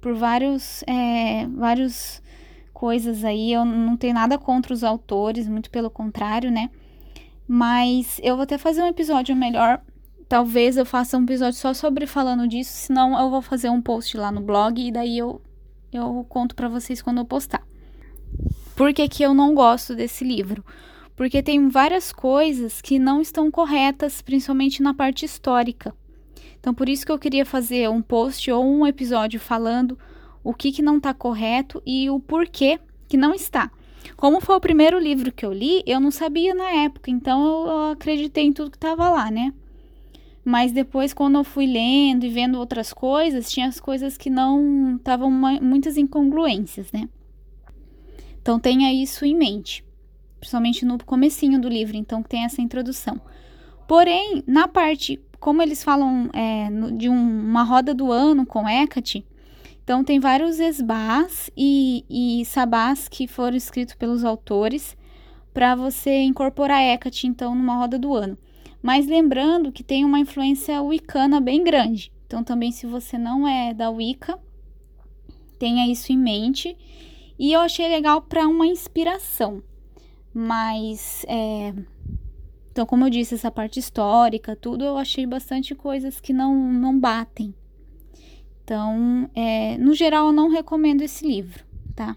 Por vários, é, vários coisas aí. Eu não tenho nada contra os autores, muito pelo contrário, né? Mas eu vou até fazer um episódio melhor. Talvez eu faça um episódio só sobre falando disso, senão eu vou fazer um post lá no blog e daí eu, eu conto para vocês quando eu postar. Por que, que eu não gosto desse livro? Porque tem várias coisas que não estão corretas, principalmente na parte histórica. Então, por isso que eu queria fazer um post ou um episódio falando o que, que não está correto e o porquê que não está. Como foi o primeiro livro que eu li, eu não sabia na época, então eu acreditei em tudo que estava lá, né? Mas depois, quando eu fui lendo e vendo outras coisas, tinha as coisas que não estavam muitas incongruências, né? Então tenha isso em mente, principalmente no comecinho do livro, então que tem essa introdução. Porém, na parte, como eles falam é, de um, uma roda do ano com Hecate, então, tem vários esbás e, e sabás que foram escritos pelos autores para você incorporar Hecate, então, numa roda do ano. Mas lembrando que tem uma influência wicana bem grande. Então, também, se você não é da Wicca, tenha isso em mente. E eu achei legal para uma inspiração. Mas, é... então, como eu disse, essa parte histórica, tudo, eu achei bastante coisas que não, não batem. Então, é, no geral, eu não recomendo esse livro, tá?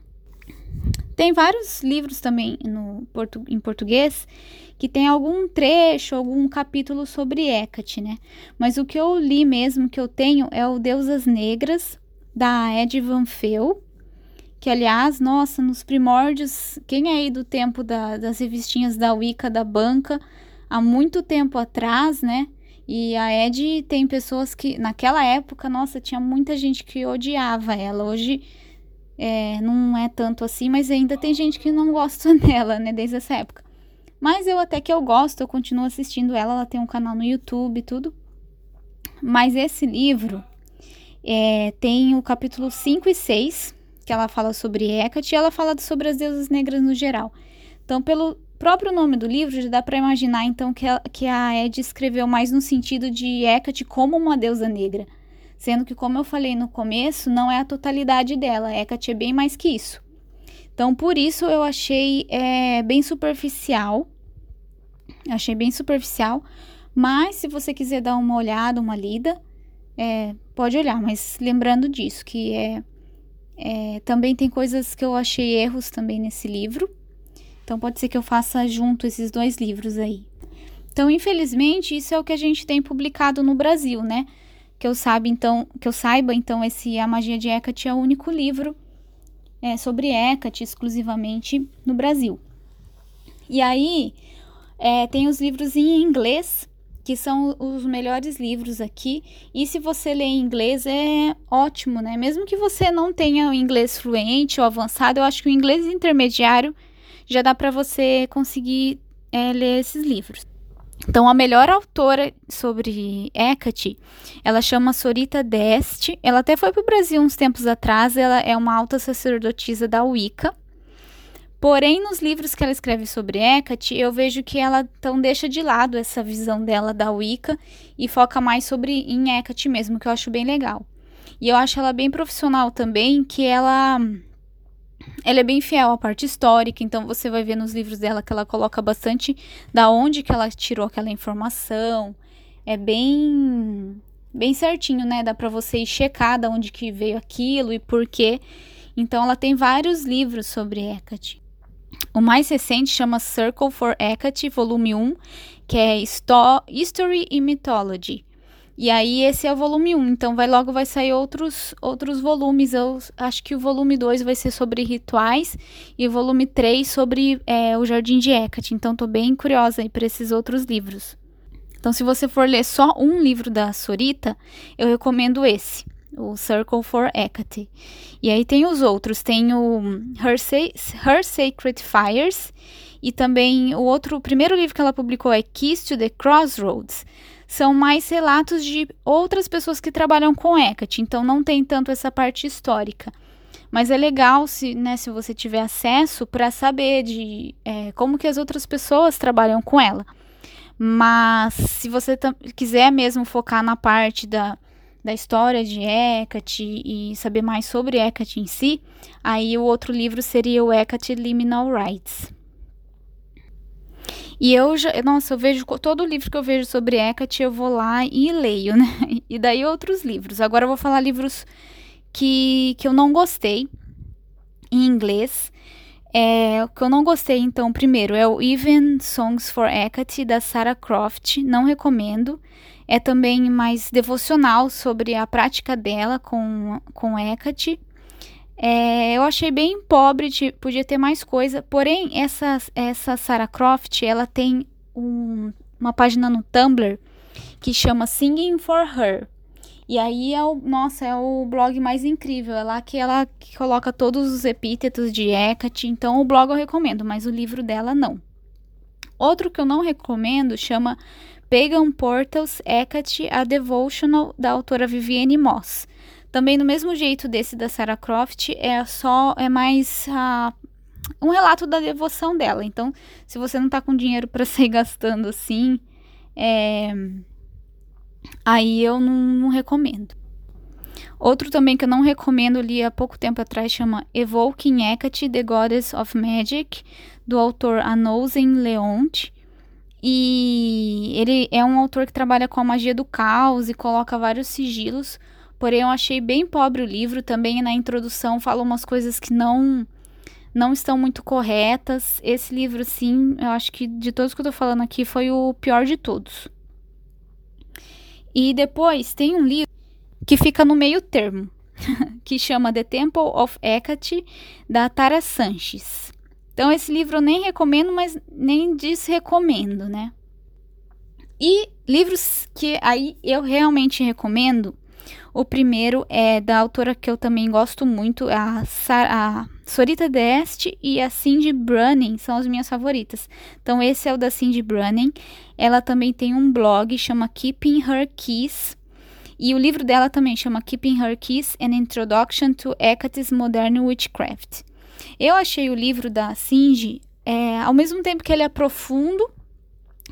Tem vários livros também no em português que tem algum trecho, algum capítulo sobre Hecate, né? Mas o que eu li mesmo, que eu tenho, é o Deusas Negras, da Ed Van Fel, que aliás, nossa, nos primórdios, quem é aí do tempo da, das revistinhas da Wicca, da banca, há muito tempo atrás, né? E a Ed tem pessoas que, naquela época, nossa, tinha muita gente que odiava ela. Hoje é, não é tanto assim, mas ainda tem gente que não gosta dela, né, desde essa época. Mas eu até que eu gosto, eu continuo assistindo ela, ela tem um canal no YouTube e tudo. Mas esse livro é, tem o capítulo 5 e 6, que ela fala sobre Hecate, e ela fala sobre as deusas negras no geral. Então, pelo próprio nome do livro já dá para imaginar então que a, que a Ed escreveu mais no sentido de Hecate como uma deusa negra, sendo que como eu falei no começo, não é a totalidade dela, Hecate é bem mais que isso. Então por isso eu achei é, bem superficial, achei bem superficial, mas se você quiser dar uma olhada, uma lida, é, pode olhar, mas lembrando disso, que é, é, também tem coisas que eu achei erros também nesse livro. Então pode ser que eu faça junto esses dois livros aí. Então, infelizmente, isso é o que a gente tem publicado no Brasil, né? Que eu saiba, então, que eu saiba, então, esse A Magia de Hecate é o único livro é, sobre Hecate exclusivamente no Brasil. E aí é, tem os livros em inglês, que são os melhores livros aqui. E se você lê em inglês é ótimo, né? Mesmo que você não tenha o inglês fluente ou avançado, eu acho que o inglês intermediário já dá para você conseguir é, ler esses livros. Então, a melhor autora sobre Hecate, ela chama Sorita Deste. Ela até foi para o Brasil uns tempos atrás. Ela é uma alta sacerdotisa da Wicca. Porém, nos livros que ela escreve sobre Hecate, eu vejo que ela então deixa de lado essa visão dela da Wicca e foca mais sobre em Hecate mesmo, que eu acho bem legal. E eu acho ela bem profissional também, que ela ela é bem fiel à parte histórica, então você vai ver nos livros dela que ela coloca bastante da onde que ela tirou aquela informação. É bem bem certinho, né? Dá para você ir checar da onde que veio aquilo e por quê. Então ela tem vários livros sobre Hecate. O mais recente chama Circle for Hecate, volume 1, que é History e Mythology. E aí esse é o volume 1, então vai logo vai sair outros outros volumes. Eu acho que o volume 2 vai ser sobre rituais e o volume 3 sobre é, o Jardim de Hecate. Então tô bem curiosa aí para esses outros livros. Então se você for ler só um livro da Sorita, eu recomendo esse, o Circle for Hecate. E aí tem os outros, tem o Her, Sa Her Sacred Fires e também o outro, o primeiro livro que ela publicou é Keys to the Crossroads são mais relatos de outras pessoas que trabalham com Hecate, então não tem tanto essa parte histórica. Mas é legal se, né, se você tiver acesso para saber de é, como que as outras pessoas trabalham com ela. Mas se você quiser mesmo focar na parte da, da história de Hecate e saber mais sobre Hecate em si, aí o outro livro seria o Hecate Liminal Rights. E eu já, nossa, eu vejo todo livro que eu vejo sobre Hecate, eu vou lá e leio, né? E daí outros livros. Agora eu vou falar livros que, que eu não gostei em inglês. É, o que eu não gostei, então, primeiro é o Even Songs for Hecate, da Sarah Croft. Não recomendo. É também mais devocional sobre a prática dela com, com Hecate. É, eu achei bem pobre, podia ter mais coisa. Porém, essa, essa Sarah Croft, ela tem um, uma página no Tumblr que chama Singing for Her. E aí é o, nossa, é o blog mais incrível. É lá que ela coloca todos os epítetos de Hecate. Então o blog eu recomendo, mas o livro dela não. Outro que eu não recomendo chama Pagan Portals Hecate, a Devotional, da autora Vivienne Moss. Também do mesmo jeito desse da Sarah Croft, é só é mais uh, um relato da devoção dela. Então, se você não tá com dinheiro para sair gastando assim, é, aí eu não, não, recomendo. Outro também que eu não recomendo, li há pouco tempo atrás, chama Evoking Hecate, The Goddess of Magic, do autor Anousen Leonte. E ele é um autor que trabalha com a magia do caos e coloca vários sigilos Porém, eu achei bem pobre o livro. Também na introdução fala umas coisas que não não estão muito corretas. Esse livro, sim, eu acho que de todos que eu tô falando aqui foi o pior de todos. E depois tem um livro que fica no meio termo, que chama The Temple of Hecate, da Tara Sanches. Então, esse livro eu nem recomendo, mas nem desrecomendo, né? E livros que aí eu realmente recomendo o primeiro é da autora que eu também gosto muito, a, Sar a Sorita Deste e a Cindy Brunning são as minhas favoritas. Então esse é o da Cindy Brunning. Ela também tem um blog chama Keeping Her Keys. E o livro dela também chama Keeping Her Keys: An Introduction to Hecate's Modern Witchcraft. Eu achei o livro da Cindy, é, ao mesmo tempo que ele é profundo,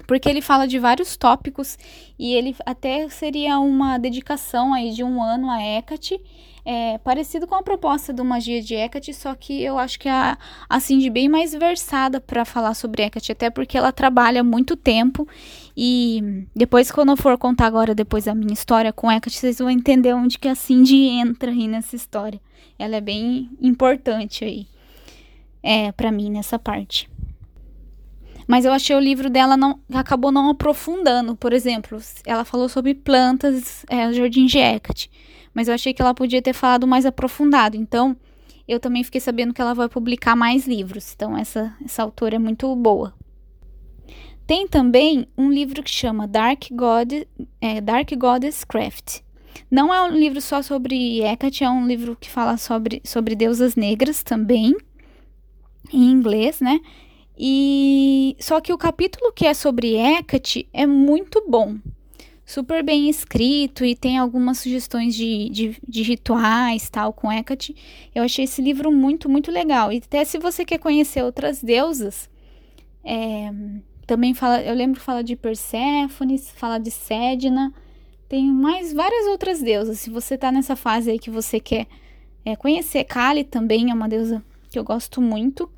porque ele fala de vários tópicos e ele até seria uma dedicação aí de um ano a Hecate, é, parecido com a proposta do Magia de Hecate, só que eu acho que a, a Cindy bem mais versada para falar sobre Hecate, até porque ela trabalha muito tempo e depois quando eu for contar agora depois a minha história com Hecate, vocês vão entender onde que a Cindy entra aí nessa história. Ela é bem importante aí é, para mim nessa parte. Mas eu achei o livro dela não acabou não aprofundando. Por exemplo, ela falou sobre plantas, é, Jardim de Hecate. Mas eu achei que ela podia ter falado mais aprofundado. Então, eu também fiquei sabendo que ela vai publicar mais livros. Então, essa, essa autora é muito boa. Tem também um livro que chama Dark, God, é, Dark Goddess Craft. Não é um livro só sobre Hecate, é um livro que fala sobre, sobre deusas negras também, em inglês, né? E só que o capítulo que é sobre Hecate é muito bom, super bem escrito e tem algumas sugestões de, de, de, rituais tal com Hecate. Eu achei esse livro muito, muito legal. E até se você quer conhecer outras deusas, é, também fala, eu lembro fala de Perséfone, fala de Sedna, tem mais várias outras deusas. Se você tá nessa fase aí que você quer é, conhecer, Kali também é uma deusa que eu gosto muito.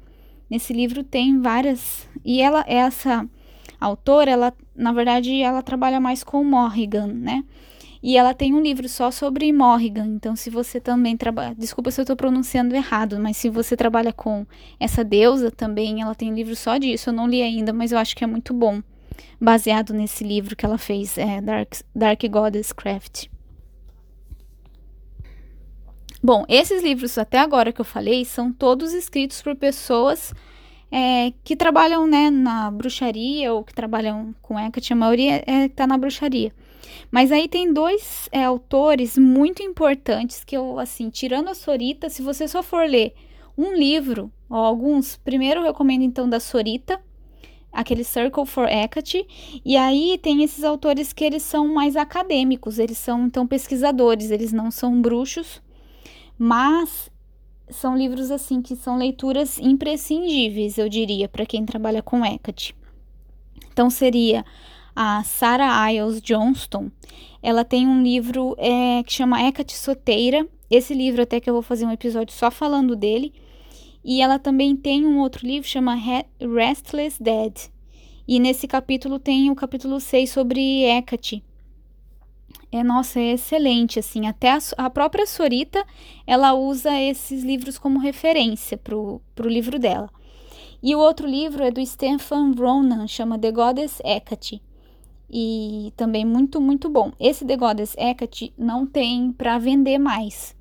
Nesse livro tem várias. E ela, essa autora, ela, na verdade, ela trabalha mais com Morrigan, né? E ela tem um livro só sobre Morrigan. Então, se você também trabalha. Desculpa se eu estou pronunciando errado, mas se você trabalha com essa deusa também, ela tem um livro só disso. Eu não li ainda, mas eu acho que é muito bom. Baseado nesse livro que ela fez, é Dark, Dark Goddess Craft. Bom, esses livros até agora que eu falei são todos escritos por pessoas é, que trabalham né, na bruxaria ou que trabalham com Hecate, a maioria é, está na bruxaria. Mas aí tem dois é, autores muito importantes que eu, assim, tirando a Sorita, se você só for ler um livro ou alguns, primeiro eu recomendo então da Sorita, aquele Circle for Hecate, e aí tem esses autores que eles são mais acadêmicos, eles são então pesquisadores, eles não são bruxos, mas são livros assim que são leituras imprescindíveis, eu diria, para quem trabalha com Hecate. Então seria a Sarah Iles Johnston. Ela tem um livro é, que chama Hecate Soteira. Esse livro até que eu vou fazer um episódio só falando dele. E ela também tem um outro livro chama Restless Dead. E nesse capítulo tem o capítulo 6 sobre Hecate é nossa, é excelente assim. Até a, a, própria Sorita, ela usa esses livros como referência pro, pro livro dela. E o outro livro é do Stefan Ronan, chama The Goddess Hecate. E também muito, muito bom. Esse The Goddess Hecate não tem para vender mais.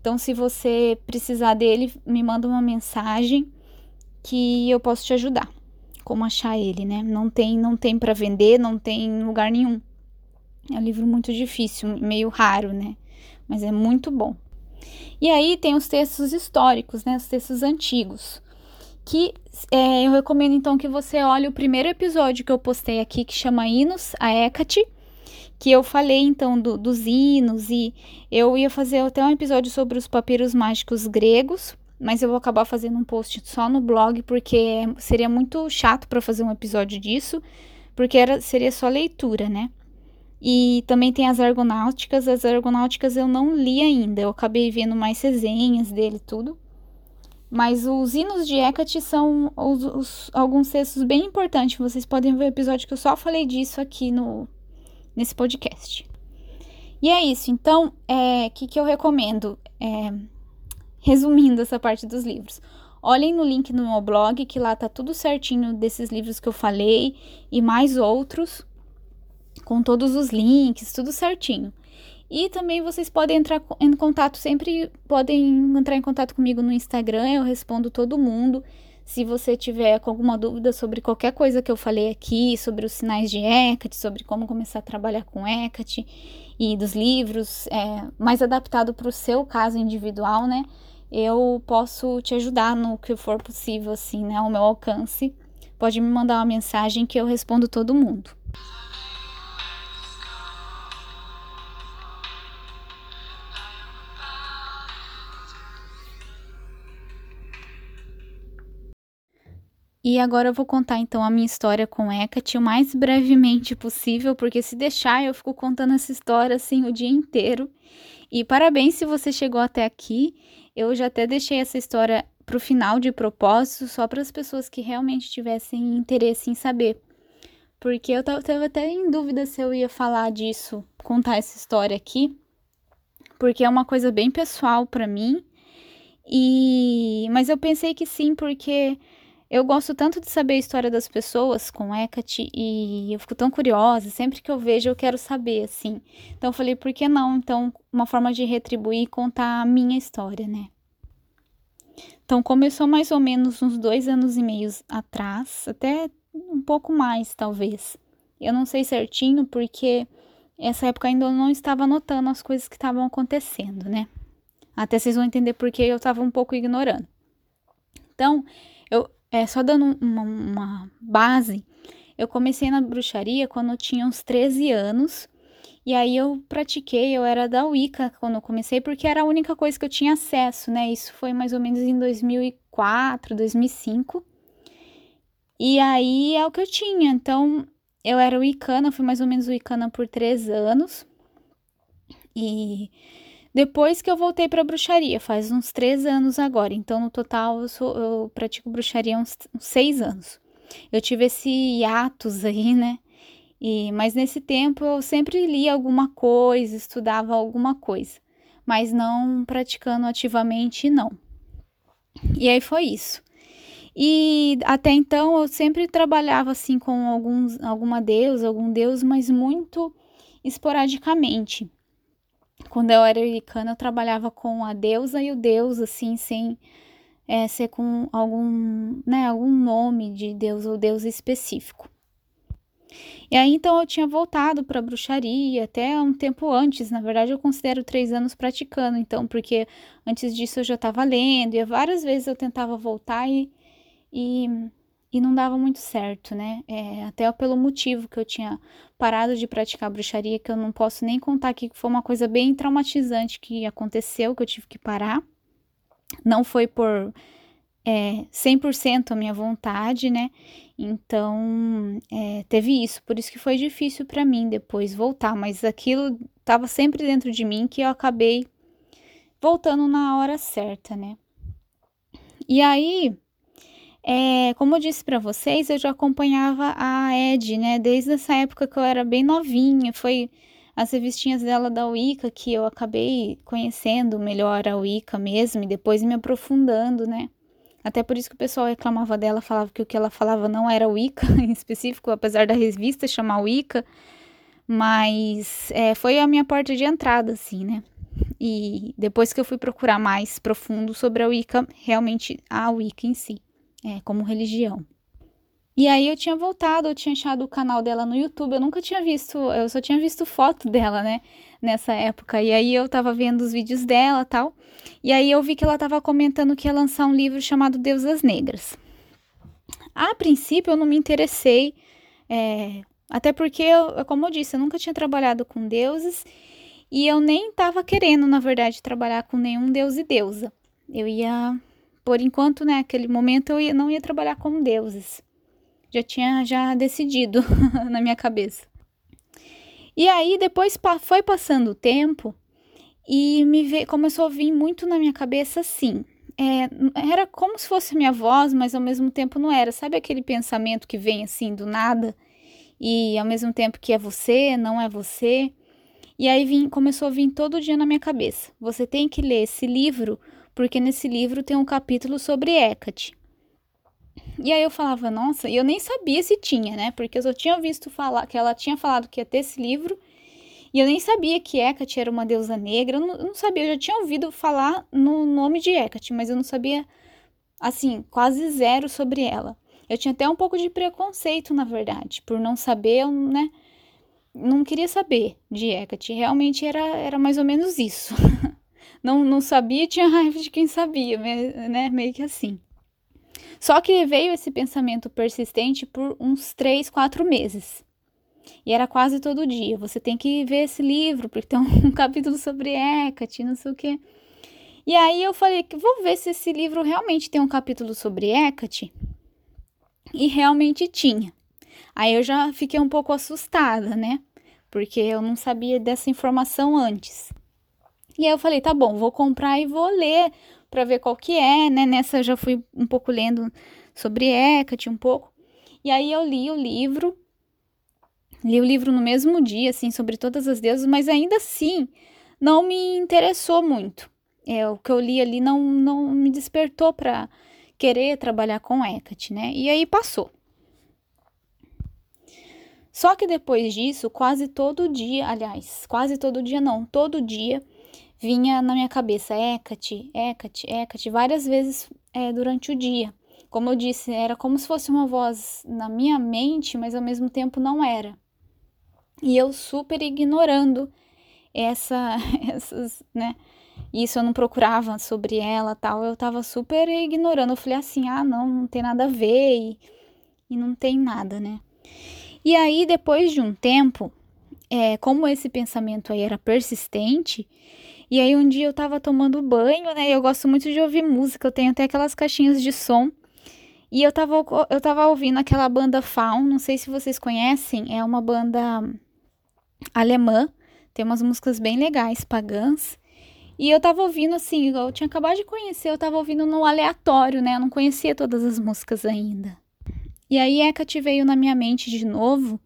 Então, se você precisar dele, me manda uma mensagem que eu posso te ajudar. Como achar ele, né? Não tem, não tem para vender, não tem em lugar nenhum. É um livro muito difícil, meio raro, né? Mas é muito bom. E aí tem os textos históricos, né? Os textos antigos. Que é, eu recomendo então que você olhe o primeiro episódio que eu postei aqui, que chama Hinos a Hecate, que eu falei então do, dos hinos e eu ia fazer até um episódio sobre os papiros mágicos gregos, mas eu vou acabar fazendo um post só no blog porque seria muito chato para fazer um episódio disso, porque era, seria só leitura, né? E também tem as argonáuticas. As argonáuticas eu não li ainda. Eu acabei vendo mais resenhas dele tudo. Mas os hinos de Hecate são os, os, alguns textos bem importantes. Vocês podem ver o episódio que eu só falei disso aqui no, nesse podcast. E é isso. Então, o é, que, que eu recomendo? É, resumindo essa parte dos livros. Olhem no link no meu blog, que lá tá tudo certinho desses livros que eu falei e mais outros com todos os links, tudo certinho. E também vocês podem entrar em contato, sempre podem entrar em contato comigo no Instagram, eu respondo todo mundo. Se você tiver alguma dúvida sobre qualquer coisa que eu falei aqui, sobre os sinais de Hecate, sobre como começar a trabalhar com Hecate e dos livros, é, mais adaptado para o seu caso individual, né? Eu posso te ajudar no que for possível, assim, né? Ao meu alcance. Pode me mandar uma mensagem que eu respondo todo mundo. E agora eu vou contar então a minha história com Hecate o mais brevemente possível, porque se deixar eu fico contando essa história assim o dia inteiro. E parabéns se você chegou até aqui. Eu já até deixei essa história para o final de propósito, só para as pessoas que realmente tivessem interesse em saber. Porque eu estava até em dúvida se eu ia falar disso, contar essa história aqui, porque é uma coisa bem pessoal para mim. E mas eu pensei que sim, porque eu gosto tanto de saber a história das pessoas com Hecate e eu fico tão curiosa, sempre que eu vejo eu quero saber, assim. Então eu falei, por que não? Então, uma forma de retribuir e contar a minha história, né? Então começou mais ou menos uns dois anos e meio atrás, até um pouco mais, talvez. Eu não sei certinho, porque essa época ainda não estava anotando as coisas que estavam acontecendo, né? Até vocês vão entender porque eu estava um pouco ignorando. Então, eu, é, só dando uma, uma base, eu comecei na bruxaria quando eu tinha uns 13 anos. E aí eu pratiquei, eu era da Wicca quando eu comecei, porque era a única coisa que eu tinha acesso, né? Isso foi mais ou menos em 2004, 2005. E aí é o que eu tinha. Então, eu era Wiccana, fui mais ou menos Wiccana por três anos. E depois que eu voltei para bruxaria, faz uns três anos agora. Então, no total, eu, sou, eu pratico bruxaria há uns, uns seis anos. Eu tive esse hiatus aí, né? E, mas nesse tempo eu sempre lia alguma coisa, estudava alguma coisa, mas não praticando ativamente, não. E aí foi isso. E até então eu sempre trabalhava assim com alguns, alguma deusa, algum deus, mas muito esporadicamente quando eu era americana, eu trabalhava com a deusa e o deus, assim, sem é, ser com algum, né, algum nome de deus ou deus específico. E aí, então, eu tinha voltado para bruxaria até um tempo antes. Na verdade, eu considero três anos praticando, então, porque antes disso eu já estava lendo, e várias vezes eu tentava voltar e, e e não dava muito certo, né? É, até pelo motivo que eu tinha parado de praticar bruxaria, que eu não posso nem contar aqui, que foi uma coisa bem traumatizante que aconteceu, que eu tive que parar. Não foi por é, 100% a minha vontade, né? Então, é, teve isso. Por isso que foi difícil para mim depois voltar, mas aquilo estava sempre dentro de mim que eu acabei voltando na hora certa, né? E aí, é, como eu disse para vocês, eu já acompanhava a Ed, né? Desde essa época que eu era bem novinha. Foi as revistinhas dela da Wicca que eu acabei conhecendo melhor a Wicca mesmo e depois me aprofundando, né? Até por isso que o pessoal reclamava dela, falava que o que ela falava não era Wicca em específico, apesar da revista chamar Wicca. Mas é, foi a minha porta de entrada, assim, né? E depois que eu fui procurar mais profundo sobre a Wicca, realmente a Wicca em si é, como religião. E aí eu tinha voltado, eu tinha achado o canal dela no YouTube, eu nunca tinha visto, eu só tinha visto foto dela, né, nessa época. E aí eu tava vendo os vídeos dela tal. E aí eu vi que ela tava comentando que ia lançar um livro chamado Deusas Negras. A princípio eu não me interessei, é, até porque, eu, como eu disse, eu nunca tinha trabalhado com deuses e eu nem tava querendo, na verdade, trabalhar com nenhum deus e deusa. Eu ia por enquanto, né, aquele momento eu não ia trabalhar com deuses. Já tinha já decidido na minha cabeça. E aí depois foi passando o tempo e me veio, começou a vir muito na minha cabeça assim. É, era como se fosse minha voz, mas ao mesmo tempo não era. Sabe aquele pensamento que vem assim do nada e ao mesmo tempo que é você, não é você? E aí vim, começou a vir todo dia na minha cabeça. Você tem que ler esse livro porque nesse livro tem um capítulo sobre Hecate. E aí eu falava, nossa, e eu nem sabia se tinha, né? Porque eu só tinha visto falar que ela tinha falado que ia ter esse livro, e eu nem sabia que Hecate era uma deusa negra, eu não, eu não sabia, eu já tinha ouvido falar no nome de Hecate, mas eu não sabia, assim, quase zero sobre ela. Eu tinha até um pouco de preconceito, na verdade, por não saber, né? Não queria saber de Hecate, realmente era, era mais ou menos isso. não, não sabia, tinha raiva de quem sabia, né? Meio que assim. Só que veio esse pensamento persistente por uns três, quatro meses. E era quase todo dia. Você tem que ver esse livro, porque tem um capítulo sobre Hecate, não sei o quê. E aí eu falei que vou ver se esse livro realmente tem um capítulo sobre Hecate. E realmente tinha. Aí eu já fiquei um pouco assustada, né? Porque eu não sabia dessa informação antes. E aí eu falei, tá bom, vou comprar e vou ler para ver qual que é, né? Nessa eu já fui um pouco lendo sobre Hecate um pouco. E aí eu li o livro, li o livro no mesmo dia, assim, sobre todas as deusas, mas ainda assim não me interessou muito. É, o que eu li ali não, não me despertou para querer trabalhar com Hecate, né? E aí passou. Só que depois disso, quase todo dia, aliás, quase todo dia não, todo dia vinha na minha cabeça Hecate, Hecate, Hecate, várias vezes é, durante o dia. Como eu disse, era como se fosse uma voz na minha mente, mas ao mesmo tempo não era. E eu super ignorando essa, essas, né? Isso eu não procurava sobre ela tal, eu tava super ignorando. Eu falei assim: ah, não, não tem nada a ver e, e não tem nada, né? E aí, depois de um tempo, é, como esse pensamento aí era persistente, e aí um dia eu tava tomando banho, né? Eu gosto muito de ouvir música, eu tenho até aquelas caixinhas de som. E eu tava, eu tava ouvindo aquela banda Faun, não sei se vocês conhecem, é uma banda alemã, tem umas músicas bem legais, pagãs. E eu tava ouvindo assim, eu tinha acabado de conhecer, eu tava ouvindo no aleatório, né? Eu não conhecia todas as músicas ainda. E aí Hecate veio na minha mente de novo.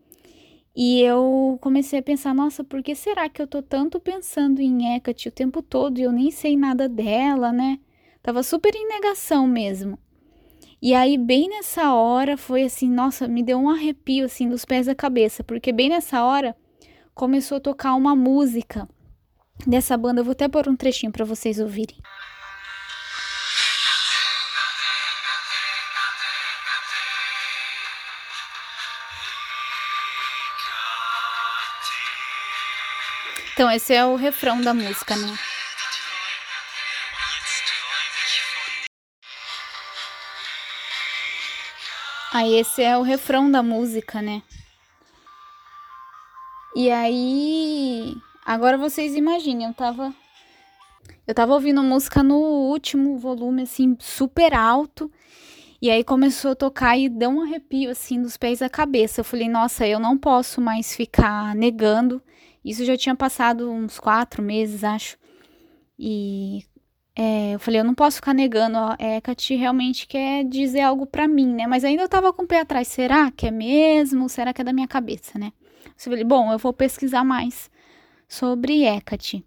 E eu comecei a pensar, nossa, por que será que eu tô tanto pensando em Hecate o tempo todo e eu nem sei nada dela, né? Tava super em negação mesmo. E aí, bem nessa hora, foi assim, nossa, me deu um arrepio assim dos pés da cabeça, porque bem nessa hora começou a tocar uma música dessa banda. Eu vou até pôr um trechinho para vocês ouvirem. Então, esse é o refrão da música, né? Aí esse é o refrão da música, né? E aí, agora vocês imaginem, eu tava eu tava ouvindo música no último volume assim, super alto. E aí começou a tocar e deu um arrepio assim dos pés à cabeça. Eu falei, nossa, eu não posso mais ficar negando. Isso já tinha passado uns quatro meses, acho. E é, eu falei, eu não posso ficar negando, ó, é, realmente quer dizer algo para mim, né? Mas ainda eu tava com o pé atrás, será que é mesmo? Será que é da minha cabeça, né? Eu falei, bom, eu vou pesquisar mais sobre Hecate.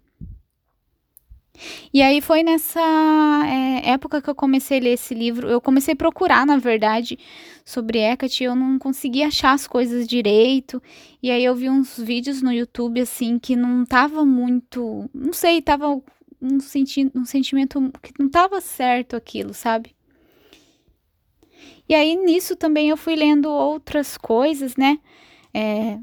E aí foi nessa é, época que eu comecei a ler esse livro. Eu comecei a procurar, na verdade, sobre Hecate. Eu não conseguia achar as coisas direito. E aí eu vi uns vídeos no YouTube, assim, que não tava muito. Não sei, tava um, senti um sentimento que não tava certo aquilo, sabe? E aí nisso também eu fui lendo outras coisas, né? É,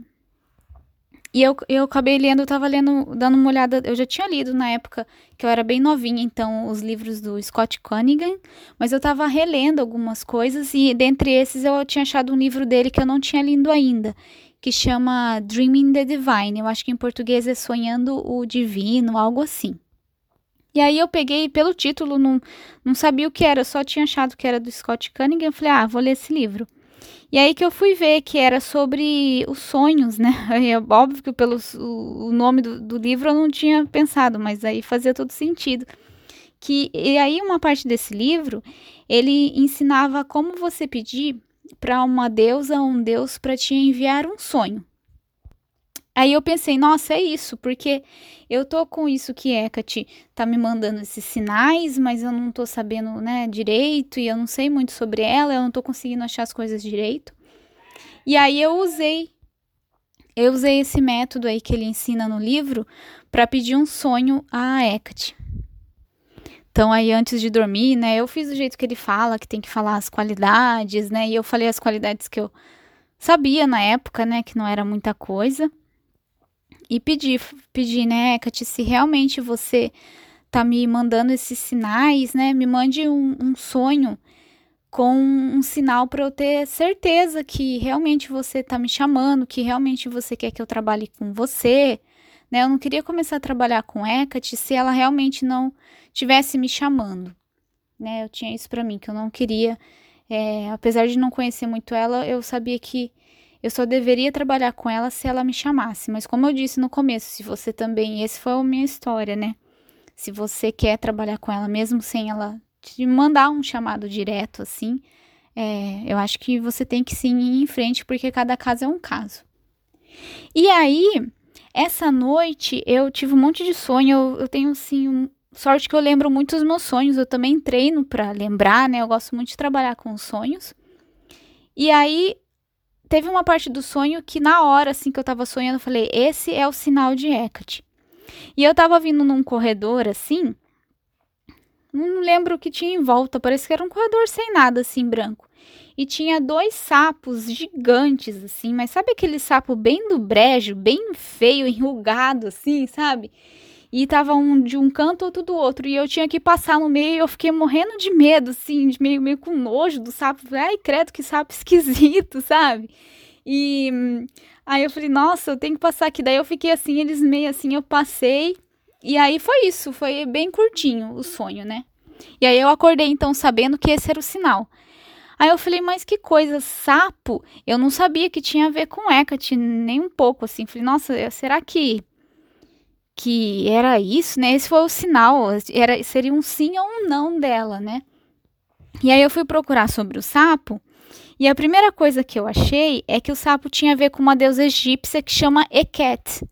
e eu, eu acabei lendo, eu tava lendo, dando uma olhada, eu já tinha lido na época que eu era bem novinha, então, os livros do Scott Cunningham, mas eu tava relendo algumas coisas e dentre esses eu tinha achado um livro dele que eu não tinha lido ainda, que chama Dreaming the Divine. Eu acho que em português é Sonhando o Divino, algo assim. E aí eu peguei pelo título, não, não sabia o que era, eu só tinha achado que era do Scott Cunningham. Eu falei, ah, vou ler esse livro. E aí que eu fui ver que era sobre os sonhos, né? É óbvio que pelo o nome do, do livro eu não tinha pensado, mas aí fazia todo sentido. Que, e aí uma parte desse livro, ele ensinava como você pedir para uma deusa ou um deus para te enviar um sonho. Aí eu pensei, nossa, é isso, porque eu tô com isso que Hecate tá me mandando esses sinais, mas eu não tô sabendo, né, direito, e eu não sei muito sobre ela, eu não tô conseguindo achar as coisas direito. E aí eu usei, eu usei esse método aí que ele ensina no livro para pedir um sonho a Hecate. Então aí antes de dormir, né, eu fiz do jeito que ele fala, que tem que falar as qualidades, né, e eu falei as qualidades que eu sabia na época, né, que não era muita coisa e pedir, pedir, né, Hecate, se realmente você tá me mandando esses sinais, né, me mande um, um sonho com um sinal para eu ter certeza que realmente você tá me chamando, que realmente você quer que eu trabalhe com você, né? Eu não queria começar a trabalhar com Hecate se ela realmente não tivesse me chamando, né? Eu tinha isso para mim que eu não queria É, apesar de não conhecer muito ela, eu sabia que eu só deveria trabalhar com ela se ela me chamasse. Mas como eu disse no começo, se você também, esse foi a minha história, né? Se você quer trabalhar com ela mesmo sem ela te mandar um chamado direto assim, é, eu acho que você tem que sim ir em frente, porque cada caso é um caso. E aí, essa noite eu tive um monte de sonho. Eu, eu tenho assim um, sorte que eu lembro muito os meus sonhos. Eu também treino para lembrar, né? Eu gosto muito de trabalhar com sonhos. E aí teve uma parte do sonho que na hora assim que eu tava sonhando, eu falei: "Esse é o sinal de Hecate". E eu tava vindo num corredor assim, não lembro o que tinha em volta, parece que era um corredor sem nada assim branco. E tinha dois sapos gigantes assim, mas sabe aquele sapo bem do brejo, bem feio, enrugado assim, sabe? E tava um de um canto, outro do outro. E eu tinha que passar no meio eu fiquei morrendo de medo, assim, de meio, meio com nojo do sapo. Ai, credo, que sapo esquisito, sabe? E aí eu falei, nossa, eu tenho que passar aqui. Daí eu fiquei assim, eles meio assim, eu passei. E aí foi isso, foi bem curtinho o sonho, né? E aí eu acordei então sabendo que esse era o sinal. Aí eu falei, mas que coisa, sapo? Eu não sabia que tinha a ver com Hecate, nem um pouco, assim. Falei, nossa, será que que era isso, né? Esse foi o sinal, era seria um sim ou um não dela, né? E aí eu fui procurar sobre o sapo, e a primeira coisa que eu achei é que o sapo tinha a ver com uma deusa egípcia que chama Eket.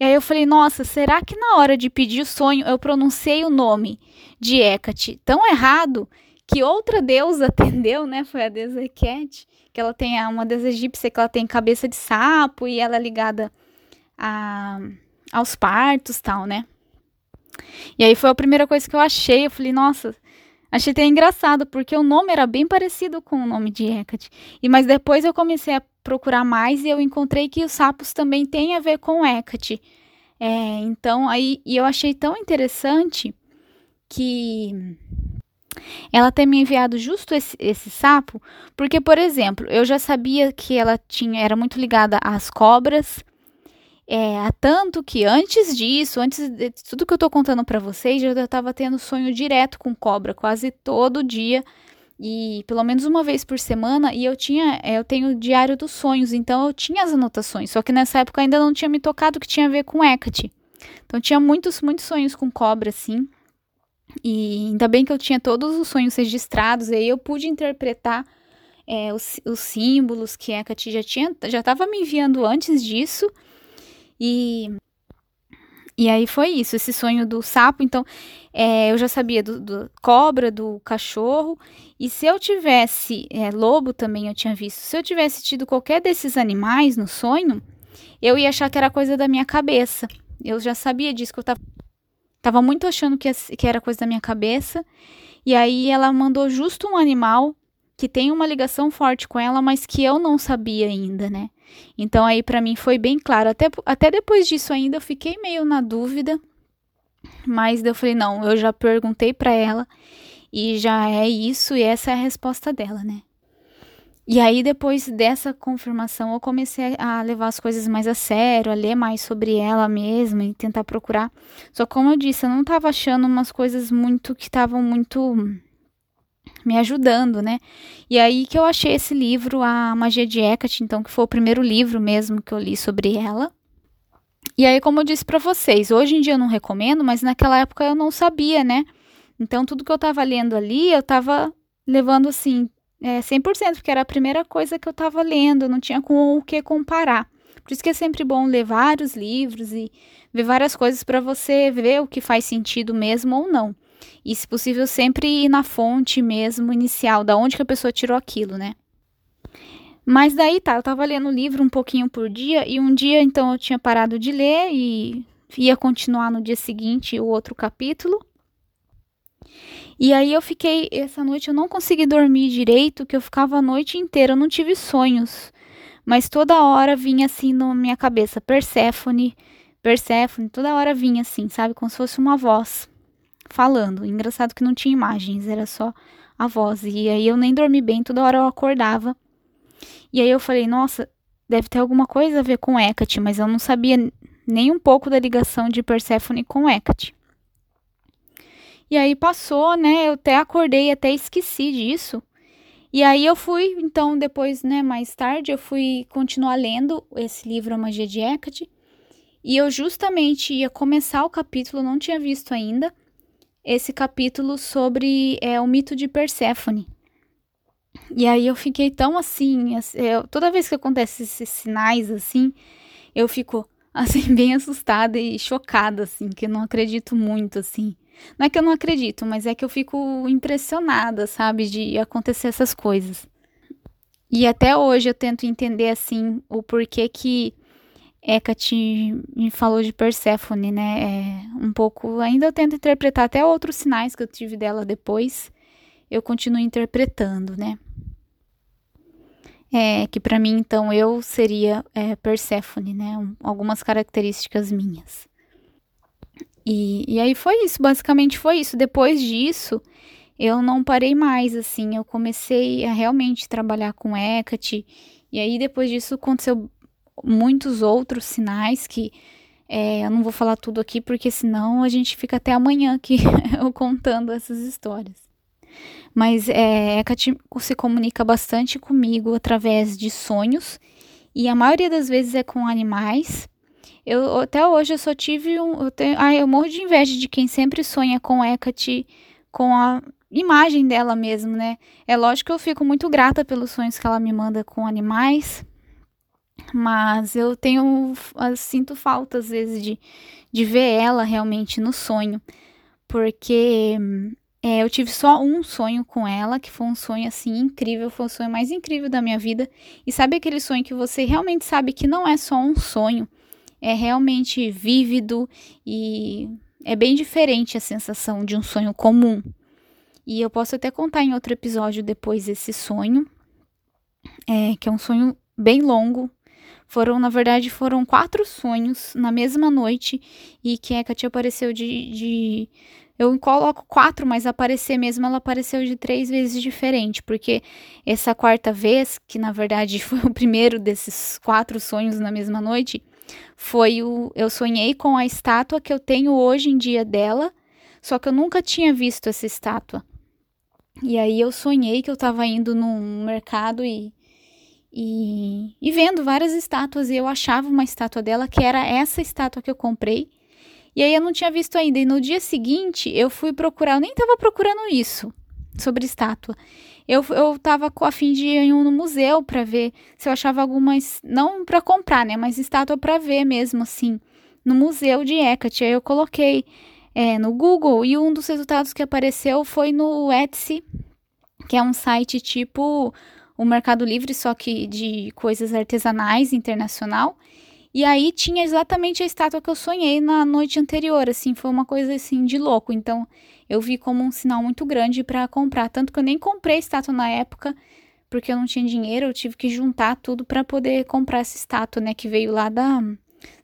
E aí eu falei, nossa, será que na hora de pedir o sonho eu pronunciei o nome de Hecate tão errado que outra deusa atendeu, né? Foi a deusa Eket, que ela tem uma deusa egípcia que ela tem cabeça de sapo e ela é ligada a aos partos tal, né? E aí foi a primeira coisa que eu achei. Eu falei, nossa, achei até engraçado, porque o nome era bem parecido com o nome de Hecate. E mas depois eu comecei a procurar mais e eu encontrei que os sapos também têm a ver com Hecate. É, então aí e eu achei tão interessante que ela ter me enviado justo esse, esse, sapo, porque, por exemplo, eu já sabia que ela tinha era muito ligada às cobras, é, tanto que antes disso, antes de tudo que eu tô contando para vocês, eu já tava tendo sonho direto com cobra, quase todo dia e pelo menos uma vez por semana, e eu tinha, é, eu tenho o diário dos sonhos, então eu tinha as anotações, só que nessa época ainda não tinha me tocado que tinha a ver com Hecate. Então tinha muitos, muitos sonhos com cobra, assim. E ainda bem que eu tinha todos os sonhos registrados, e aí eu pude interpretar é, os, os símbolos que Hecate já tinha, já estava me enviando antes disso. E e aí foi isso, esse sonho do sapo. Então, é, eu já sabia do, do, cobra, do cachorro. E se eu tivesse, é, lobo também eu tinha visto. Se eu tivesse tido qualquer desses animais no sonho, eu ia achar que era coisa da minha cabeça. Eu já sabia disso, que eu tava, tava muito achando que, que era coisa da minha cabeça. E aí ela mandou justo um animal que tem uma ligação forte com ela, mas que eu não sabia ainda, né? Então aí para mim foi bem claro. Até, até depois disso ainda eu fiquei meio na dúvida, mas eu falei não, eu já perguntei para ela e já é isso e essa é a resposta dela, né? E aí depois dessa confirmação eu comecei a levar as coisas mais a sério, a ler mais sobre ela mesma e tentar procurar. Só como eu disse, eu não estava achando umas coisas muito que estavam muito me ajudando, né? E aí que eu achei esse livro, A Magia de Hecate, então, que foi o primeiro livro mesmo que eu li sobre ela. E aí, como eu disse para vocês, hoje em dia eu não recomendo, mas naquela época eu não sabia, né? Então, tudo que eu tava lendo ali, eu tava levando assim, é, 100%, porque era a primeira coisa que eu tava lendo, não tinha com o que comparar. Por isso que é sempre bom ler vários livros e ver várias coisas para você ver o que faz sentido mesmo ou não. E, se possível, sempre ir na fonte mesmo inicial, da onde que a pessoa tirou aquilo, né? Mas daí tá, eu tava lendo o livro um pouquinho por dia, e um dia então eu tinha parado de ler e ia continuar no dia seguinte o outro capítulo. E aí eu fiquei, essa noite eu não consegui dormir direito, que eu ficava a noite inteira, eu não tive sonhos. Mas toda hora vinha assim na minha cabeça, Perséfone, Perséfone, toda hora vinha assim, sabe? Como se fosse uma voz falando. Engraçado que não tinha imagens, era só a voz. E aí eu nem dormi bem, toda hora eu acordava. E aí eu falei, nossa, deve ter alguma coisa a ver com Hecate, mas eu não sabia nem um pouco da ligação de Perséfone com Hecate. E aí passou, né? Eu até acordei, até esqueci disso. E aí eu fui, então, depois, né, mais tarde, eu fui continuar lendo esse livro, A Magia de Hecate. E eu justamente ia começar o capítulo, não tinha visto ainda, esse capítulo sobre é, o mito de Perséfone. E aí eu fiquei tão assim, eu, toda vez que acontece esses sinais assim, eu fico assim bem assustada e chocada assim, que eu não acredito muito assim. Não é que eu não acredito, mas é que eu fico impressionada, sabe, de acontecer essas coisas. E até hoje eu tento entender assim o porquê que Hecate me falou de Perséfone, né? É um pouco, ainda eu tento interpretar até outros sinais que eu tive dela depois. Eu continuo interpretando, né? É, que para mim, então, eu seria é, Perséfone, né? Um, algumas características minhas. E, e aí foi isso, basicamente foi isso. Depois disso, eu não parei mais, assim. Eu comecei a realmente trabalhar com Hecate. E aí, depois disso, aconteceu muitos outros sinais que é, eu não vou falar tudo aqui, porque senão a gente fica até amanhã aqui contando essas histórias. Mas é, Hecate se comunica bastante comigo através de sonhos, e a maioria das vezes é com animais. Eu até hoje eu só tive um. Eu, tenho, eu morro de inveja de quem sempre sonha com Hecate, com a imagem dela mesmo, né? É lógico que eu fico muito grata pelos sonhos que ela me manda com animais, mas eu tenho. Eu sinto falta às vezes de, de ver ela realmente no sonho, porque é, eu tive só um sonho com ela, que foi um sonho assim incrível, foi o sonho mais incrível da minha vida. E sabe aquele sonho que você realmente sabe que não é só um sonho, é realmente vívido e é bem diferente a sensação de um sonho comum. E eu posso até contar em outro episódio depois esse sonho, é, que é um sonho bem longo. Foram, na verdade, foram quatro sonhos na mesma noite e que a Hecate apareceu de, de eu coloco quatro, mas aparecer mesmo ela apareceu de três vezes diferente, porque essa quarta vez, que na verdade foi o primeiro desses quatro sonhos na mesma noite, foi o eu sonhei com a estátua que eu tenho hoje em dia dela, só que eu nunca tinha visto essa estátua. E aí eu sonhei que eu estava indo num mercado e, e, e vendo várias estátuas e eu achava uma estátua dela que era essa estátua que eu comprei e aí eu não tinha visto ainda. E no dia seguinte eu fui procurar, eu nem estava procurando isso sobre estátua. Eu, eu a fim de ir no museu para ver se eu achava algumas, não para comprar, né, mas estátua para ver mesmo, assim, no museu de Hecate. Aí eu coloquei é, no Google e um dos resultados que apareceu foi no Etsy, que é um site tipo o Mercado Livre, só que de coisas artesanais internacional. E aí tinha exatamente a estátua que eu sonhei na noite anterior, assim, foi uma coisa assim de louco. Então, eu vi como um sinal muito grande para comprar, tanto que eu nem comprei estátua na época, porque eu não tinha dinheiro, eu tive que juntar tudo para poder comprar essa estátua, né, que veio lá da,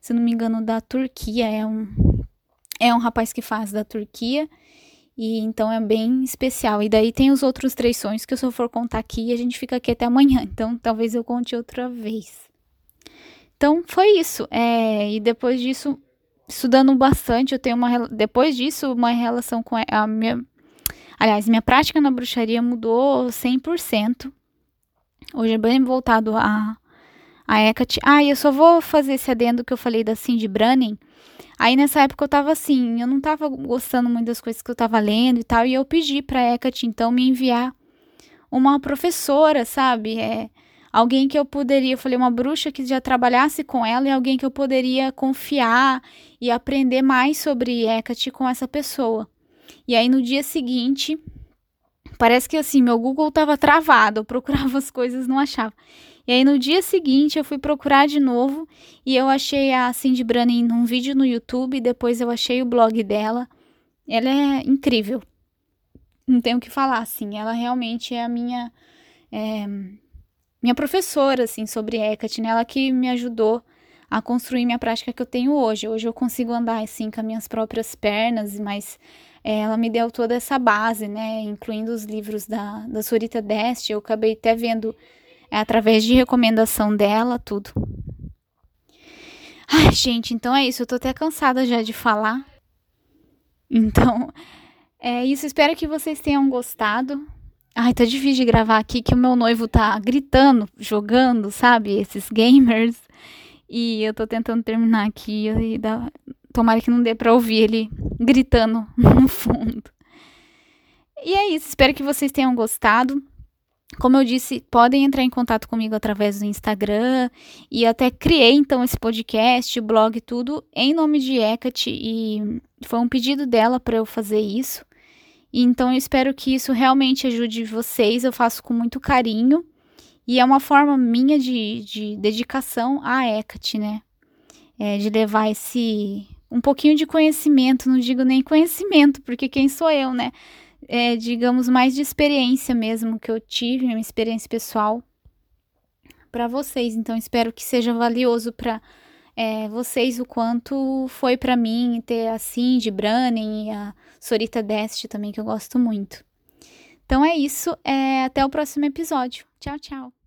se não me engano, da Turquia, é um é um rapaz que faz da Turquia. E então é bem especial. E daí tem os outros três sonhos que eu só for contar aqui, a gente fica aqui até amanhã. Então talvez eu conte outra vez. Então foi isso. É, e depois disso, estudando bastante, eu tenho uma depois disso uma relação com a minha aliás, minha prática na bruxaria mudou 100%. Hoje é bem voltado a a Hecate. Ah, e eu só vou fazer esse adendo que eu falei da Cindy Branning. Aí nessa época eu tava assim, eu não tava gostando muito das coisas que eu tava lendo e tal, e eu pedi pra Hecate então me enviar uma professora, sabe? É, alguém que eu poderia, eu falei, uma bruxa que já trabalhasse com ela e alguém que eu poderia confiar e aprender mais sobre Hecate com essa pessoa. E aí no dia seguinte, parece que assim, meu Google estava travado, eu procurava as coisas, não achava. E aí no dia seguinte eu fui procurar de novo e eu achei a Cindy Branning num vídeo no YouTube, depois eu achei o blog dela. Ela é incrível. Não tenho o que falar, assim, ela realmente é a minha é, minha professora, assim, sobre Hecate, né? Ela que me ajudou a construir minha prática que eu tenho hoje. Hoje eu consigo andar, assim, com as minhas próprias pernas, mas é, ela me deu toda essa base, né? Incluindo os livros da, da Surita Deste. Eu acabei até vendo é, através de recomendação dela, tudo. Ai, gente, então é isso. Eu tô até cansada já de falar. Então, é isso. Espero que vocês tenham gostado. Ai, tá difícil de gravar aqui que o meu noivo tá gritando, jogando, sabe? Esses gamers. E eu tô tentando terminar aqui e dá... tomara que não dê pra ouvir ele gritando no fundo. E é isso, espero que vocês tenham gostado. Como eu disse, podem entrar em contato comigo através do Instagram e até criei então esse podcast, blog, tudo em nome de Hecate e foi um pedido dela para eu fazer isso. Então eu espero que isso realmente ajude vocês. Eu faço com muito carinho e é uma forma minha de, de dedicação à Hecate, né? É, de levar esse um pouquinho de conhecimento, não digo nem conhecimento, porque quem sou eu, né? É, digamos, mais de experiência mesmo que eu tive, minha experiência pessoal para vocês. Então, espero que seja valioso para é, vocês o quanto foi para mim ter a Cindy Brannen e a Sorita Dest também, que eu gosto muito. Então é isso, é, até o próximo episódio. Tchau, tchau!